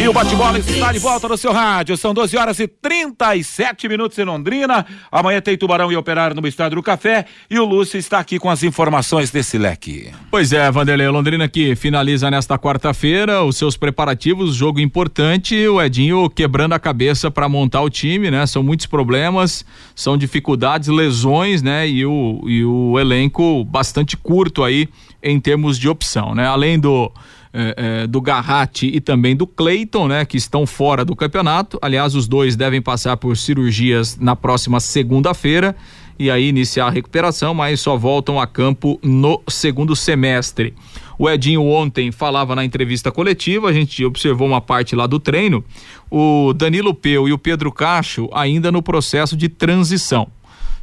E o bate-bola está de volta no seu rádio. São 12 horas e 37 minutos em Londrina. Amanhã tem Tubarão e Operário no Estádio do Café. E o Lúcio está aqui com as informações desse leque. Pois é, Vanderlei Londrina que finaliza nesta quarta-feira os seus preparativos, jogo importante. O Edinho quebrando a cabeça para montar o time, né? São muitos problemas, são dificuldades, lesões, né? E o, e o elenco bastante curto aí em termos de opção, né? Além do é, é, do Garratti e também do Cleiton, né, que estão fora do campeonato. Aliás, os dois devem passar por cirurgias na próxima segunda-feira e aí iniciar a recuperação, mas só voltam a campo no segundo semestre. O Edinho ontem falava na entrevista coletiva, a gente observou uma parte lá do treino, o Danilo Peu e o Pedro Cacho ainda no processo de transição.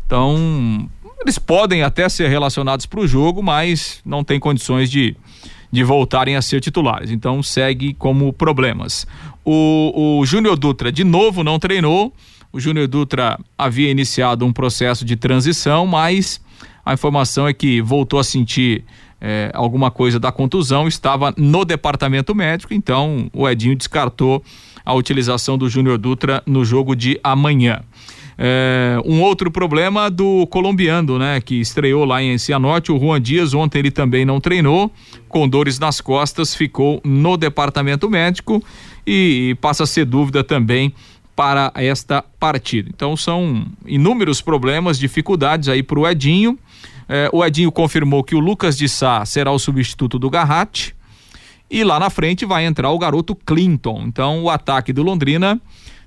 Então, eles podem até ser relacionados para o jogo, mas não tem condições de de voltarem a ser titulares. Então segue como problemas. O, o Júnior Dutra de novo não treinou. O Júnior Dutra havia iniciado um processo de transição, mas a informação é que voltou a sentir é, alguma coisa da contusão, estava no departamento médico, então o Edinho descartou a utilização do Júnior Dutra no jogo de amanhã. É, um outro problema do colombiano, né? Que estreou lá em Cianorte, o Juan Dias, ontem ele também não treinou, com dores nas costas, ficou no departamento médico e, e passa a ser dúvida também para esta partida. Então são inúmeros problemas, dificuldades aí para o Edinho. É, o Edinho confirmou que o Lucas de Sá será o substituto do Garratti. E lá na frente vai entrar o garoto Clinton. Então o ataque do Londrina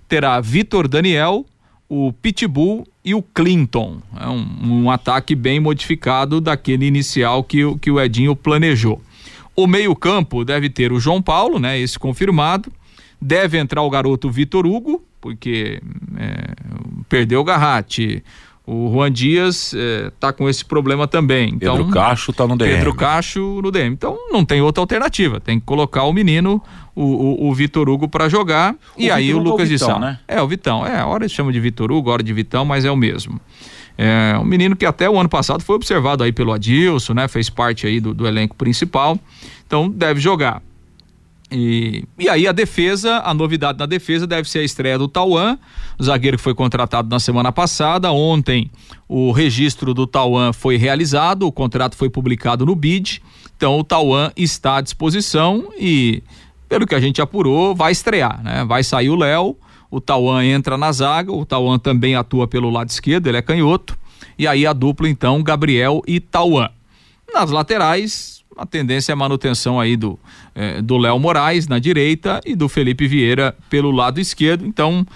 terá Vitor Daniel, o Pitbull e o Clinton. É um, um, ataque bem modificado daquele inicial que, que o Edinho planejou. O meio-campo deve ter o João Paulo, né? Esse confirmado. Deve entrar o garoto Vitor Hugo, porque é, perdeu o Garratti. O Juan Dias está é, com esse problema também. Então, Pedro Cacho está no DM. Pedro Cacho no DM. Então não tem outra alternativa. Tem que colocar o menino, o, o, o Vitor Hugo para jogar. O e Vitor aí o Lucas é o Vitão, de Sá. Né? É, o Vitão. É, a hora eles chamam de Vitor Hugo, a hora de Vitão, mas é o mesmo. É um menino que até o ano passado foi observado aí pelo Adilson, né? Fez parte aí do, do elenco principal. Então deve jogar. E, e aí a defesa, a novidade na defesa deve ser a estreia do Tauan, zagueiro que foi contratado na semana passada. Ontem o registro do Tauan foi realizado, o contrato foi publicado no BID. Então o Tauan está à disposição e, pelo que a gente apurou, vai estrear, né? Vai sair o Léo, o Tauan entra na zaga, o Tauan também atua pelo lado esquerdo, ele é canhoto. E aí a dupla, então, Gabriel e Tauan. Nas laterais, a tendência é a manutenção aí do eh, do Léo Moraes na direita e do Felipe Vieira pelo lado esquerdo. Então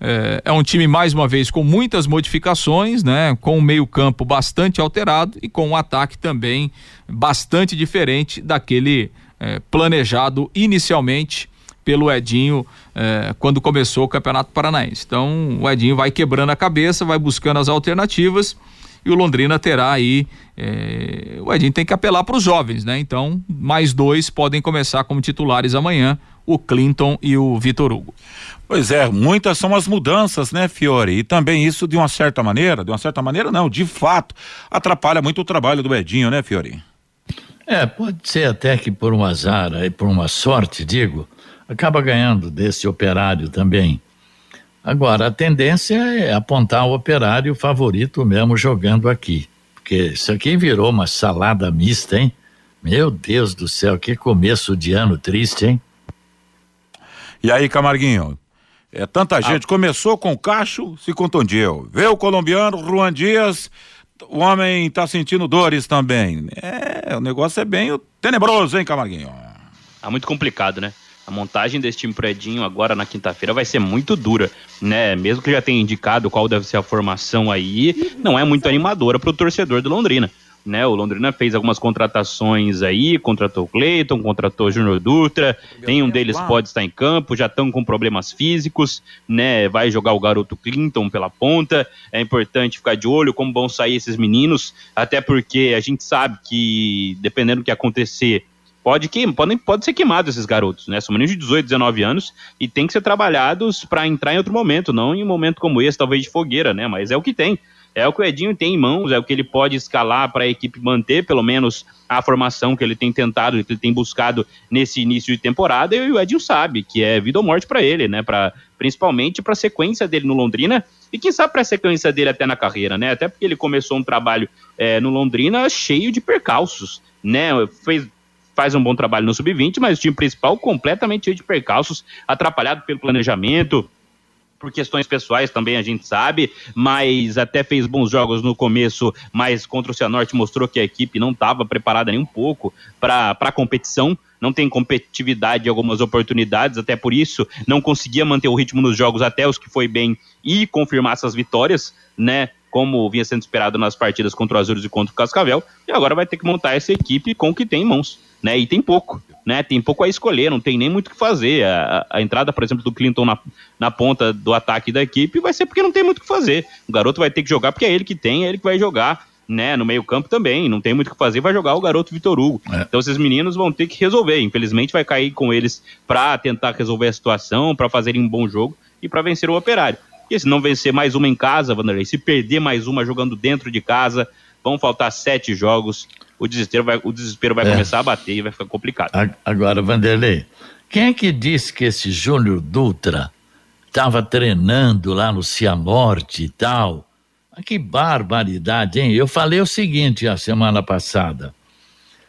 eh, é um time mais uma vez com muitas modificações, né? Com o meio campo bastante alterado e com um ataque também bastante diferente daquele eh, planejado inicialmente pelo Edinho quando começou o Campeonato Paranaense. Então o Edinho vai quebrando a cabeça, vai buscando as alternativas e o Londrina terá aí. É, o Edinho tem que apelar para os jovens, né? Então, mais dois podem começar como titulares amanhã, o Clinton e o Vitor Hugo. Pois é, muitas são as mudanças, né, Fiore? E também isso, de uma certa maneira, de uma certa maneira, não, de fato, atrapalha muito o trabalho do Edinho, né, Fiore? É, pode ser até que por um azar, aí por uma sorte, digo, acaba ganhando desse operário também. Agora, a tendência é apontar o operário favorito mesmo jogando aqui. Porque isso aqui virou uma salada mista, hein? Meu Deus do céu, que começo de ano triste, hein? E aí, Camarguinho? É tanta ah. gente. Começou com o Cacho, se contundiu. Veio o colombiano, Juan Dias, o homem tá sentindo dores também. É, o negócio é bem tenebroso, hein, Camarguinho? Tá muito complicado, né? A montagem desse time predinho agora na quinta-feira vai ser muito dura, né? Mesmo que já tenha indicado qual deve ser a formação aí, não é muito animadora para o torcedor do Londrina. Né, o Londrina fez algumas contratações aí, contratou o Cleiton, contratou o Júnior Dutra, nenhum deles pode estar em campo, já estão com problemas físicos, né? Vai jogar o garoto Clinton pela ponta. É importante ficar de olho como vão sair esses meninos, até porque a gente sabe que dependendo do que acontecer pode, que, pode, pode ser queimado esses garotos, né? São meninos de 18, 19 anos e tem que ser trabalhados para entrar em outro momento, não em um momento como esse, talvez de fogueira, né? Mas é o que tem. É o que o Edinho tem em mãos, é o que ele pode escalar para a equipe manter, pelo menos, a formação que ele tem tentado, que ele tem buscado nesse início de temporada. E o Edinho sabe que é vida ou morte para ele, né? Pra, principalmente para a sequência dele no Londrina e quem sabe para a sequência dele até na carreira, né? Até porque ele começou um trabalho é, no Londrina cheio de percalços, né? Fez faz um bom trabalho no sub-20, mas o time principal completamente cheio de percalços, atrapalhado pelo planejamento, por questões pessoais também a gente sabe, mas até fez bons jogos no começo, mas contra o Cianorte mostrou que a equipe não estava preparada nem um pouco para a competição, não tem competitividade em algumas oportunidades, até por isso não conseguia manter o ritmo nos jogos até os que foi bem e confirmar essas vitórias, né? Como vinha sendo esperado nas partidas contra o Azuros e contra o Cascavel, e agora vai ter que montar essa equipe com o que tem em mãos né? E tem pouco, né? Tem pouco a escolher, não tem nem muito o que fazer. A, a, entrada, por exemplo, do Clinton na, na ponta do ataque da equipe vai ser porque não tem muito o que fazer. O garoto vai ter que jogar porque é ele que tem, é ele que vai jogar. Né, no meio-campo também, não tem muito o que fazer, vai jogar o garoto Vitor Hugo. É. Então, esses meninos vão ter que resolver. Infelizmente, vai cair com eles para tentar resolver a situação, para fazerem um bom jogo e para vencer o operário. E se não vencer mais uma em casa, Vanderlei, se perder mais uma jogando dentro de casa, vão faltar sete jogos o desespero vai, o desespero vai é. começar a bater e vai ficar complicado. Agora, Vanderlei, quem é que disse que esse Júnior Dutra estava treinando lá no Cianorte e tal? Ah, que barbaridade, hein? Eu falei o seguinte a semana passada.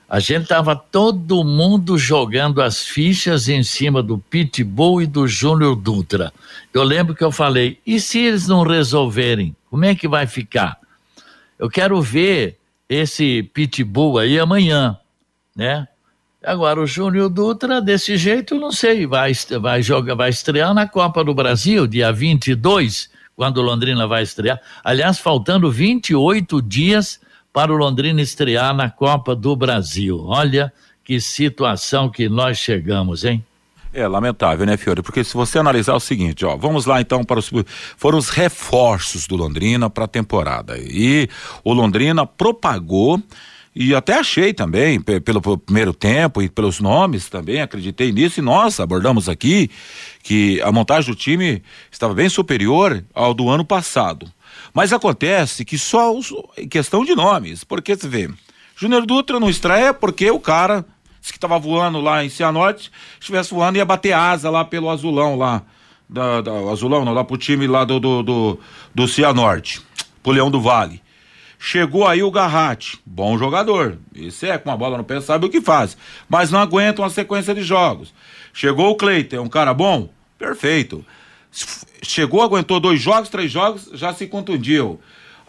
A gente tava todo mundo jogando as fichas em cima do Pitbull e do Júnior Dutra. Eu lembro que eu falei, e se eles não resolverem, como é que vai ficar? Eu quero ver esse pitbull aí amanhã, né? Agora o Júnior Dutra desse jeito, não sei, vai vai jogar, vai estrear na Copa do Brasil dia 22, quando o Londrina vai estrear. Aliás, faltando 28 dias para o Londrina estrear na Copa do Brasil. Olha que situação que nós chegamos, hein? É lamentável, né, Fiore? Porque se você analisar o seguinte, ó, vamos lá então para os foram os reforços do Londrina para a temporada. E o Londrina propagou e até achei também, pelo, primeiro tempo e pelos nomes também, acreditei nisso, e nós abordamos aqui que a montagem do time estava bem superior ao do ano passado. Mas acontece que só os, questão de nomes, porque você vê, Júnior Dutra não estreia porque o cara que estava voando lá em Cianorte, estivesse voando, ia bater asa lá pelo azulão lá. Da, da, azulão, não, lá pro time lá do, do, do, do Cianorte, pro Leão do Vale. Chegou aí o Garratti, bom jogador. Esse é, com a bola no pé, sabe o que faz. Mas não aguenta uma sequência de jogos. Chegou o Cleiton, é um cara bom? Perfeito. Chegou, aguentou dois jogos, três jogos, já se contundiu.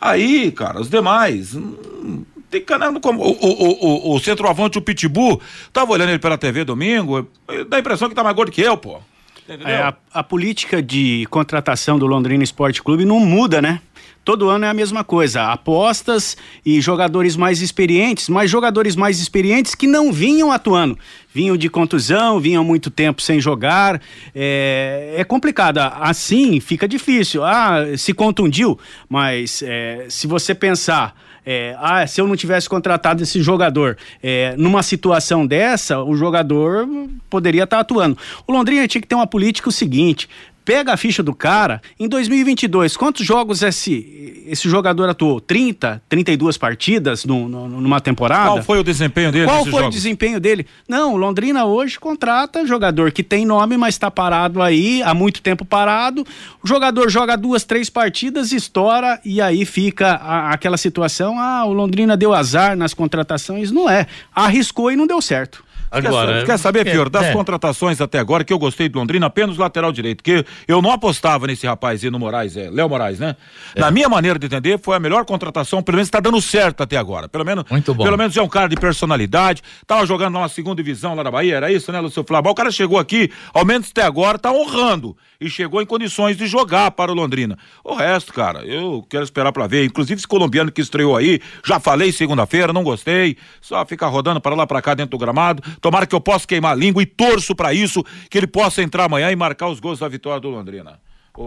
Aí, cara, os demais. Hum, tem canal como o, o, o, o centroavante, o Pitbull, tava olhando ele pela TV domingo, dá a impressão que tá mais gordo que eu, pô. É, a, a, política de contratação do Londrina Esporte Clube não muda, né? Todo ano é a mesma coisa, apostas e jogadores mais experientes, mas jogadores mais experientes que não vinham atuando. Vinham de contusão, vinham muito tempo sem jogar. É, é complicado. Assim fica difícil. Ah, se contundiu, mas é, se você pensar é, ah, se eu não tivesse contratado esse jogador, é, numa situação dessa, o jogador poderia estar tá atuando. O Londrina tinha que ter uma política o seguinte: pega a ficha do cara, em 2022, quantos jogos esse, esse jogador atuou? 30, 32 partidas no, no, numa temporada? Qual foi o desempenho dele? Qual foi o desempenho dele? Não, Londrina hoje contrata jogador que tem nome, mas está parado aí, há muito tempo parado. O jogador joga duas, três partidas, estoura e aí fica a, aquela situação, ah, o Londrina deu azar nas contratações. Não é. Arriscou e não deu certo. Agora, quer, quer saber, é, Fior, das é. contratações até agora que eu gostei do Londrina, apenas lateral direito, que eu não apostava nesse rapaz aí no Moraes, é, Léo Moraes, né? É. Na minha maneira de entender, foi a melhor contratação, pelo menos está dando certo até agora. Pelo menos, Muito bom. pelo menos é um cara de personalidade, tava jogando lá na segunda divisão lá na Bahia, era isso, né, Lúcio Flávio? O cara chegou aqui, ao menos até agora, tá honrando e chegou em condições de jogar para o Londrina. O resto, cara, eu quero esperar para ver. Inclusive esse colombiano que estreou aí, já falei segunda-feira, não gostei, só fica rodando para lá para cá dentro do gramado. Tomara que eu possa queimar a língua e torço para isso, que ele possa entrar amanhã e marcar os gols da vitória do Londrina.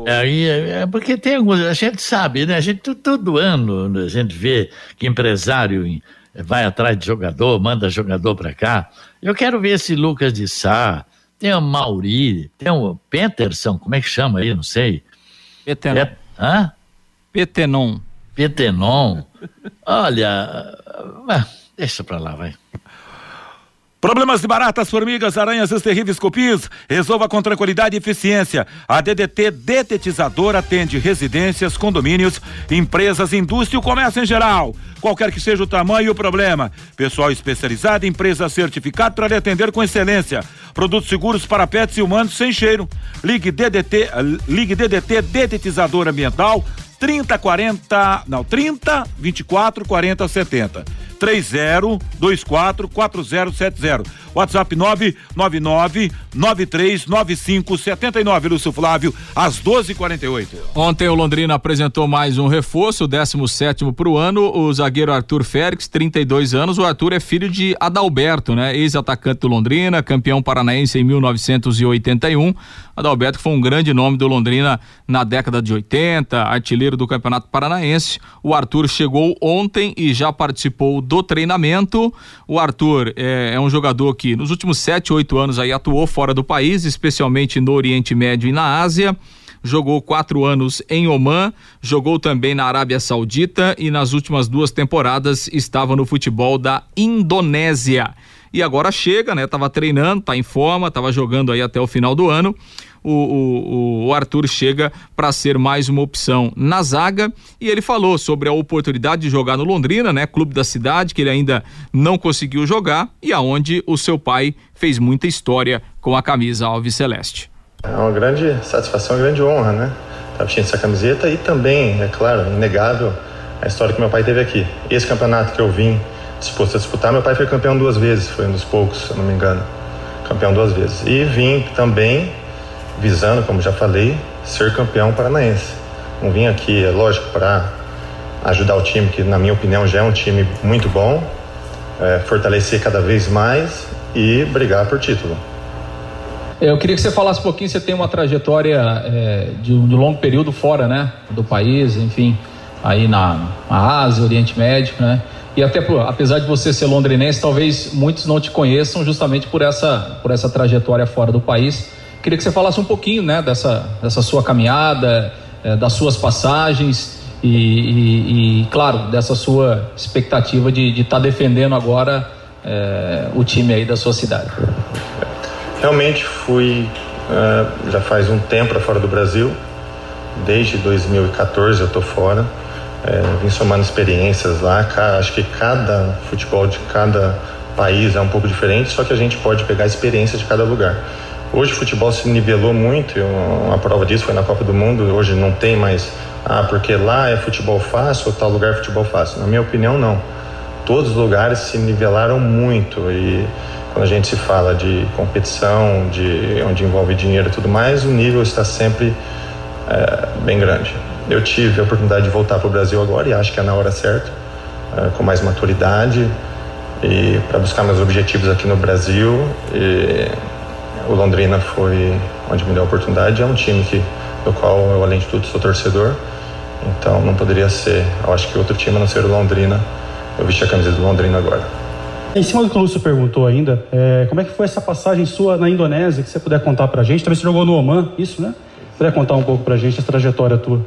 Aí é, é porque tem alguns, a gente sabe, né? A gente to- todo ano a gente vê que empresário em- vai atrás de jogador, manda jogador pra cá. Eu quero ver esse Lucas de Sá, tem o Mauri, tem o Peterson, como é que chama aí? Não sei. Petenon. É- hã? Petenon. Petenon. Olha, ah, deixa pra lá, vai. Problemas de baratas, formigas, aranhas, os terríveis cupins? Resolva com tranquilidade e eficiência. A DDT Detetizador atende residências, condomínios, empresas, indústria e o comércio em geral. Qualquer que seja o tamanho e o problema. Pessoal especializado, empresa certificada para lhe atender com excelência. Produtos seguros para pets e humanos sem cheiro. Ligue DDT, Ligue DDT Detetizador Ambiental 30 40, não, 30 24 40 70. 30 24 4070. WhatsApp 999 93 95 79, Lúcio Flávio, às 12h48. Ontem o Londrina apresentou mais um reforço, o 17 para o ano, o zagueiro Arthur Félix, 32 anos. O Arthur é filho de Adalberto, né? Ex-atacante do Londrina, campeão paranaense em 1981. Adalberto foi um grande nome do Londrina na década de 80, artilheiro do Campeonato Paranaense. O Arthur chegou ontem e já participou do treinamento. O Arthur é, é um jogador que nos últimos 7, 8 anos aí atuou fora do país, especialmente no Oriente Médio e na Ásia jogou quatro anos em Oman, jogou também na Arábia Saudita e nas últimas duas temporadas estava no futebol da Indonésia. E agora chega, né? Tava treinando, tá em forma, tava jogando aí até o final do ano. O, o, o Arthur chega para ser mais uma opção na zaga e ele falou sobre a oportunidade de jogar no Londrina, né? Clube da cidade, que ele ainda não conseguiu jogar e aonde o seu pai fez muita história com a camisa Alves Celeste. É uma grande satisfação, uma grande honra, né? Estar vestindo essa camiseta e também, é claro, inegável a história que meu pai teve aqui. Esse campeonato que eu vim disposto a disputar, meu pai foi campeão duas vezes, foi um dos poucos, se eu não me engano, campeão duas vezes. E vim também visando, como já falei, ser campeão paranaense. Não vim aqui, é lógico, para ajudar o time, que na minha opinião já é um time muito bom, é, fortalecer cada vez mais e brigar por título. Eu queria que você falasse um pouquinho, você tem uma trajetória é, de, um, de longo período fora, né, do país, enfim, aí na, na Ásia, Oriente Médio, né, e até por, apesar de você ser londrinense, talvez muitos não te conheçam justamente por essa, por essa trajetória fora do país. Queria que você falasse um pouquinho, né, dessa, dessa sua caminhada, é, das suas passagens e, e, e, claro, dessa sua expectativa de estar tá defendendo agora é, o time aí da sua cidade. Realmente fui, uh, já faz um tempo para fora do Brasil, desde 2014 eu tô fora, é, vim somando experiências lá, acho que cada futebol de cada país é um pouco diferente, só que a gente pode pegar a experiência de cada lugar. Hoje o futebol se nivelou muito, uma prova disso foi na Copa do Mundo, hoje não tem mais, ah, porque lá é futebol fácil ou tal lugar é futebol fácil. Na minha opinião, não. Todos os lugares se nivelaram muito e quando a gente se fala de competição, de onde envolve dinheiro e tudo mais, o nível está sempre é, bem grande. Eu tive a oportunidade de voltar para o Brasil agora e acho que é na hora certa, é, com mais maturidade e para buscar meus objetivos aqui no Brasil. E o Londrina foi onde me deu a oportunidade. É um time que, do qual eu, além de tudo, sou torcedor. Então não poderia ser, eu acho que outro time a não ser o Londrina. Eu vesti a camisa do Londrina agora. Em cima do que o Lúcio perguntou ainda, é, como é que foi essa passagem sua na Indonésia, que você puder contar pra gente? Também você jogou no Oman, isso, né? Puder contar um pouco pra gente essa trajetória tua.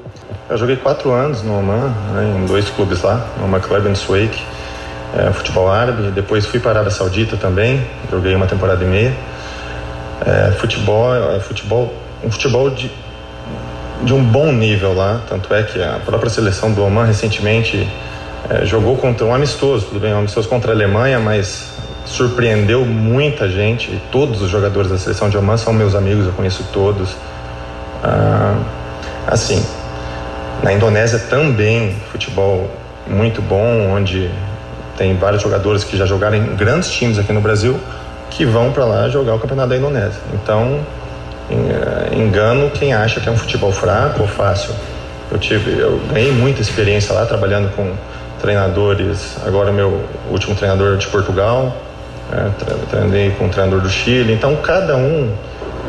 Eu joguei quatro anos no Oman, né, em dois clubes lá, no Club em Sueik, é, futebol árabe. Depois fui para a Arábia Saudita também, joguei uma temporada e meia. É, futebol, é, futebol, um futebol de, de um bom nível lá, tanto é que a própria seleção do Oman recentemente é, jogou contra um amistoso, tudo bem, um amistoso contra a Alemanha, mas surpreendeu muita gente. Todos os jogadores da seleção de Oman são meus amigos, eu conheço todos. Ah, assim, na Indonésia também futebol muito bom, onde tem vários jogadores que já jogaram em grandes times aqui no Brasil que vão para lá jogar o campeonato da Indonésia. Então, eh, engano quem acha que é um futebol fraco ou fácil. Eu tive, eu ganhei muita experiência lá trabalhando com treinadores. Agora meu último treinador de Portugal, é, treinei com o treinador do Chile. Então cada um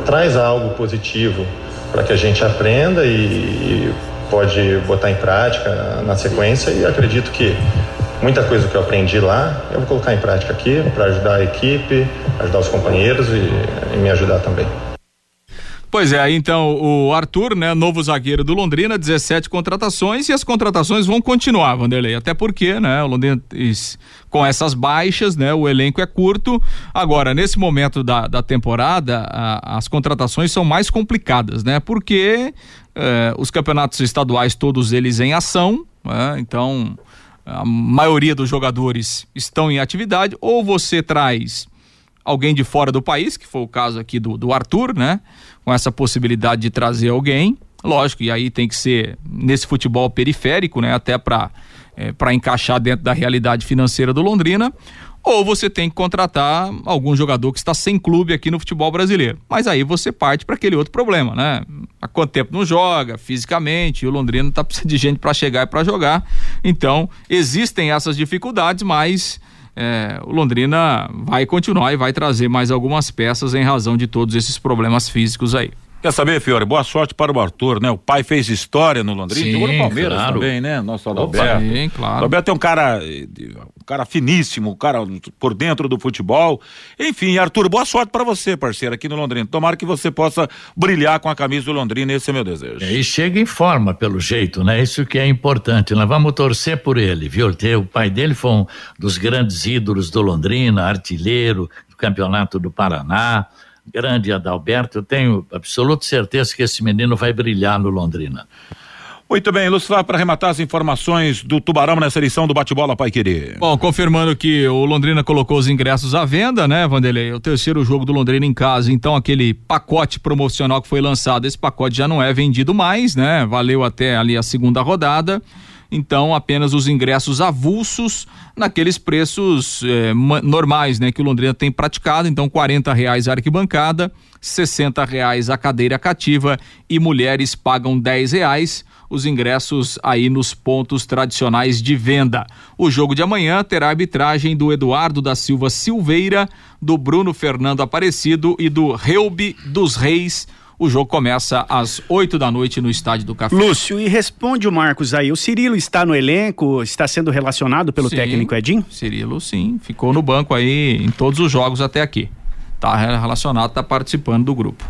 traz algo positivo para que a gente aprenda e, e pode botar em prática na sequência. E acredito que muita coisa que eu aprendi lá eu vou colocar em prática aqui para ajudar a equipe, ajudar os companheiros e, e me ajudar também. Pois é, então o Arthur, né, novo zagueiro do Londrina, 17 contratações e as contratações vão continuar, Vanderlei, até porque, né, o Londrina com essas baixas, né, o elenco é curto. Agora, nesse momento da, da temporada, a, as contratações são mais complicadas, né, porque eh, os campeonatos estaduais, todos eles em ação, né, então a maioria dos jogadores estão em atividade, ou você traz alguém de fora do país, que foi o caso aqui do, do Arthur, né? Com essa possibilidade de trazer alguém. Lógico, e aí tem que ser nesse futebol periférico, né? Até para é, para encaixar dentro da realidade financeira do Londrina. Ou você tem que contratar algum jogador que está sem clube aqui no futebol brasileiro. Mas aí você parte para aquele outro problema, né? Há quanto tempo não joga, fisicamente, o Londrina *laughs* está precisando de gente para chegar e para jogar. Então, existem essas dificuldades, mas é, o Londrina vai continuar e vai trazer mais algumas peças em razão de todos esses problemas físicos aí. Quer saber, Fiore? Boa sorte para o Arthur, né? O pai fez história no Londrina, sim, jogou no Palmeiras claro. também, né? Nosso Adalberto. Sim, claro. O Adalberto é um cara, um cara finíssimo, um cara por dentro do futebol. Enfim, Arthur, boa sorte para você, parceiro, aqui no Londrina. Tomara que você possa brilhar com a camisa do Londrina, esse é meu desejo. E chega em forma, pelo jeito, né? Isso que é importante. Nós vamos torcer por ele, viu? O pai dele foi um dos grandes ídolos do Londrina, artilheiro do Campeonato do Paraná grande Adalberto, eu tenho absoluta certeza que esse menino vai brilhar no Londrina. Muito bem, Lúcio, para arrematar as informações do Tubarão nessa edição do Bate-Bola Pai Querer. Bom, confirmando que o Londrina colocou os ingressos à venda, né, Vanderlei? O terceiro jogo do Londrina em casa, então aquele pacote promocional que foi lançado, esse pacote já não é vendido mais, né? Valeu até ali a segunda rodada então apenas os ingressos avulsos naqueles preços eh, normais, né, que o Londrina tem praticado. Então, quarenta reais a arquibancada, sessenta reais a cadeira cativa e mulheres pagam dez reais. Os ingressos aí nos pontos tradicionais de venda. O jogo de amanhã terá arbitragem do Eduardo da Silva Silveira, do Bruno Fernando Aparecido e do Reubi dos Reis o jogo começa às 8 da noite no Estádio do Café. Lúcio, e responde o Marcos aí. O Cirilo está no elenco, está sendo relacionado pelo sim, técnico Edinho? Cirilo, sim. Ficou no banco aí em todos os jogos até aqui. Está relacionado, está participando do grupo.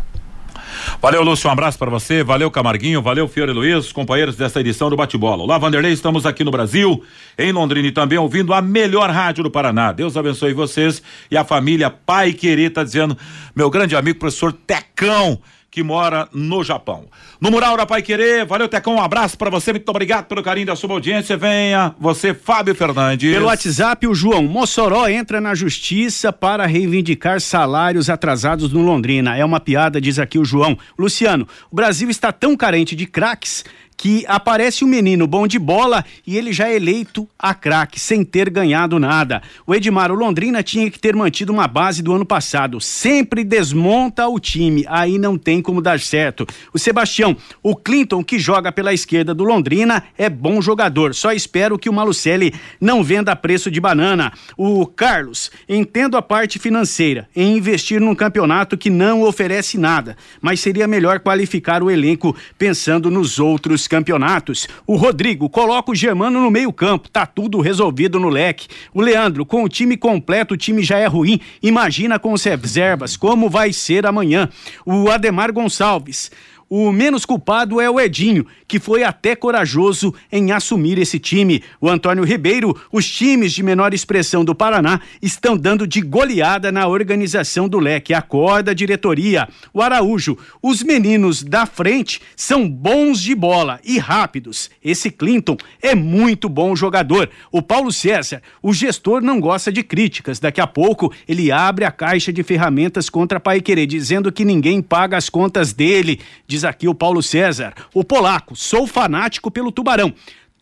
Valeu, Lúcio, um abraço para você. Valeu, Camarguinho. Valeu, Fiore Luiz, companheiros dessa edição do Bate-Bola. Olá, Vanderlei, estamos aqui no Brasil, em Londrina e também ouvindo a melhor rádio do Paraná. Deus abençoe vocês e a família Pai Querer, tá dizendo meu grande amigo, professor Tecão que mora no Japão. No Mural da Pai Querer, valeu Tecão, um abraço para você, muito obrigado pelo carinho da sua audiência. Venha, você, Fábio Fernandes. Pelo WhatsApp, o João Mossoró entra na justiça para reivindicar salários atrasados no Londrina. É uma piada, diz aqui o João. Luciano, o Brasil está tão carente de craques que aparece um menino bom de bola e ele já é eleito a craque, sem ter ganhado nada. O Edmar, o Londrina tinha que ter mantido uma base do ano passado. Sempre desmonta o time, aí não tem como dar certo. O Sebastião, o Clinton, que joga pela esquerda do Londrina, é bom jogador. Só espero que o Malucelli não venda a preço de banana. O Carlos, entendo a parte financeira em investir num campeonato que não oferece nada, mas seria melhor qualificar o elenco pensando nos outros campeonatos. O Rodrigo coloca o Germano no meio-campo, tá tudo resolvido no leque. O Leandro, com o time completo, o time já é ruim. Imagina com os reservas, como vai ser amanhã. O Ademar Gonçalves. O menos culpado é o Edinho, que foi até corajoso em assumir esse time. O Antônio Ribeiro, os times de menor expressão do Paraná estão dando de goleada na organização do leque. Acorda, diretoria. O Araújo, os meninos da frente são bons de bola e rápidos. Esse Clinton é muito bom jogador. O Paulo César, o gestor não gosta de críticas. Daqui a pouco ele abre a caixa de ferramentas contra Pai Querer, dizendo que ninguém paga as contas dele. Diz aqui o Paulo César. O polaco, sou fanático pelo Tubarão.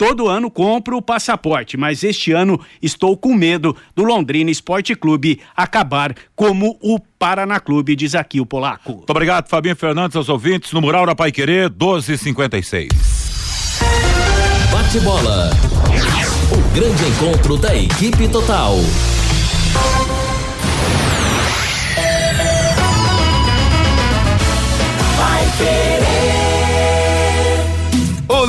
Todo ano compro o passaporte, mas este ano estou com medo do Londrina Esporte Clube acabar como o Paraná Clube, diz aqui o polaco. Muito obrigado, Fabinho Fernandes, aos ouvintes, no Mural da Pai Querer, 1256. Bate bola. O grande encontro da equipe total.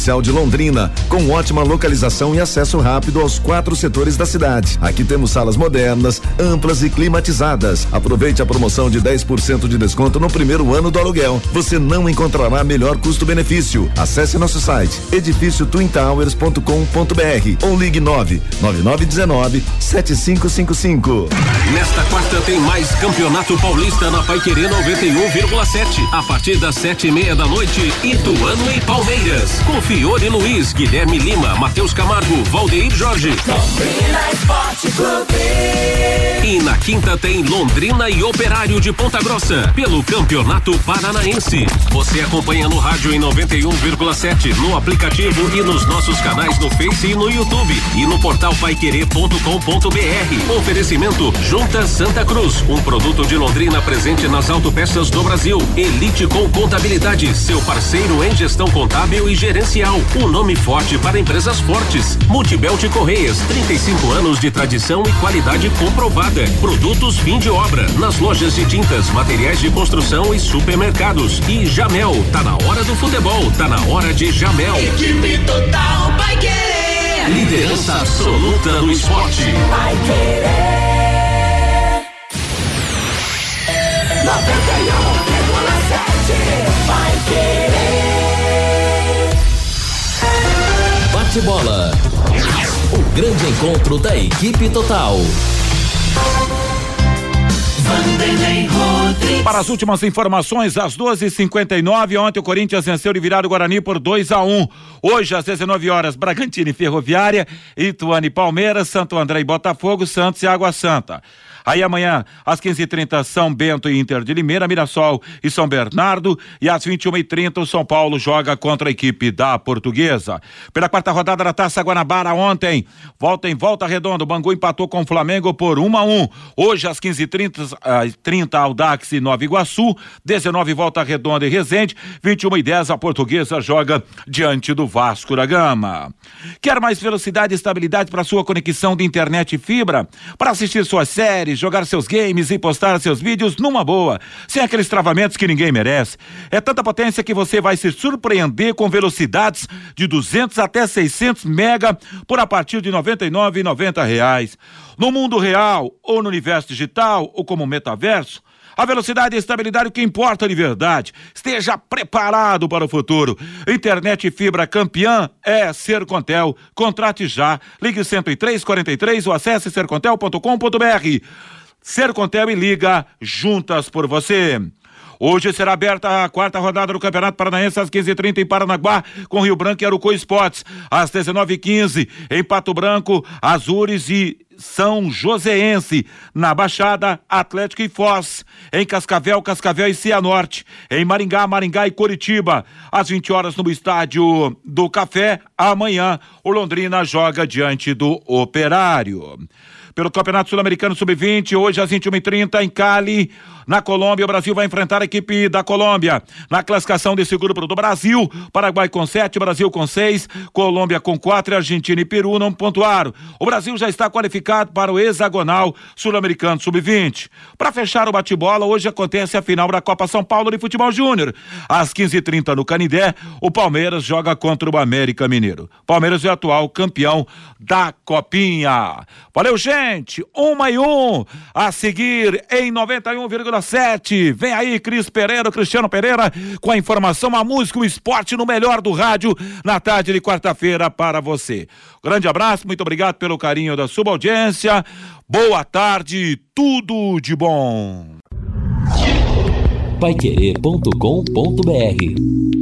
de Londrina, com ótima localização e acesso rápido aos quatro setores da cidade. Aqui temos salas modernas, amplas e climatizadas. Aproveite a promoção de 10% de desconto no primeiro ano do aluguel. Você não encontrará melhor custo-benefício. Acesse nosso site edifício twintowers.com.br ou ligue 9 9919 7555. Nesta quarta tem mais Campeonato Paulista na Paiquerê 91,7. A partir das sete e meia da noite, Ituano e Palmeiras. Com Fiore Luiz, Guilherme Lima, Matheus Camargo, Valdeir Jorge. Londrina Esporte Clube. E na quinta tem Londrina e Operário de Ponta Grossa, pelo Campeonato Paranaense. Você acompanha no rádio em 91,7, no aplicativo e nos nossos canais no Face e no YouTube. E no portal paiquerê.com.br. Oferecimento Junta Santa Cruz, um produto de Londrina presente nas autopeças do Brasil. Elite com Contabilidade, seu parceiro em gestão contábil e gerencial. Um nome forte para empresas fortes. Multibelt Correias, 35 anos de tradição e qualidade comprovada. Produtos fim de obra, nas lojas de tintas, materiais de construção e supermercados. E Jamel, tá na hora do futebol, tá na hora de Jamel. Equipe total vai querer. Liderança absoluta no esporte. Vai querer. 91,7 vai querer. Bate bola. O grande encontro da equipe total. Para as últimas informações, às 12h59, ontem o Corinthians venceu de virar o Guarani por 2 a 1 Hoje, às 19 horas, Bragantino e Ferroviária, Ituano e Palmeiras, Santo André e Botafogo, Santos e Água Santa. Aí amanhã, às 15h30, São Bento e Inter de Limeira, Mirassol e São Bernardo. E às 21h30, o São Paulo joga contra a equipe da Portuguesa. Pela quarta rodada da Taça Guanabara ontem, volta em volta redonda, o Bangu empatou com o Flamengo por 1 a 1 Hoje, às 15h30, às 30 Aldax e Nova Iguaçu, 19 volta redonda e Resende, 21 e 10 a Portuguesa joga diante do Vasco da Gama. Quer mais velocidade e estabilidade para sua conexão de internet e fibra? Para assistir suas séries, jogar seus games e postar seus vídeos numa boa, sem aqueles travamentos que ninguém merece. É tanta potência que você vai se surpreender com velocidades de 200 até 600 mega por a partir de 99,90 reais. No mundo real ou no universo digital ou como metaverso, a velocidade e a estabilidade o que importa de verdade. Esteja preparado para o futuro. Internet fibra campeã é Sercontel. Contrate já. Ligue 10343 ou acesse sercontel.com.br. Sercontel e liga juntas por você. Hoje será aberta a quarta rodada do Campeonato Paranaense às 15h30 em Paranaguá, com Rio Branco e Arucô Esportes. Às 19h15 em Pato Branco, Azures e são Joséense, na Baixada, Atlético e Foz, em Cascavel, Cascavel e Cianorte, em Maringá, Maringá e Curitiba, às 20 horas no estádio do Café, amanhã o Londrina joga diante do Operário. Pelo Campeonato Sul-Americano Sub-20, hoje às 21h30 em Cali, Na Colômbia, o Brasil vai enfrentar a equipe da Colômbia. Na classificação desse grupo do Brasil, Paraguai com sete, Brasil com seis, Colômbia com quatro e Argentina e Peru não pontuaram. O Brasil já está qualificado para o hexagonal sul-americano sub-20. Para fechar o bate-bola, hoje acontece a final da Copa São Paulo de Futebol Júnior. Às 15h30 no Canidé, o Palmeiras joga contra o América Mineiro. Palmeiras é o atual campeão da Copinha. Valeu, gente! Uma e um. A seguir em 91,7. Vem aí, Cris Pereira, Cristiano Pereira, com a informação, a música, o esporte no melhor do rádio na tarde de quarta-feira para você. Grande abraço, muito obrigado pelo carinho da sua audiência. Boa tarde, tudo de bom. Paiquerê.com.br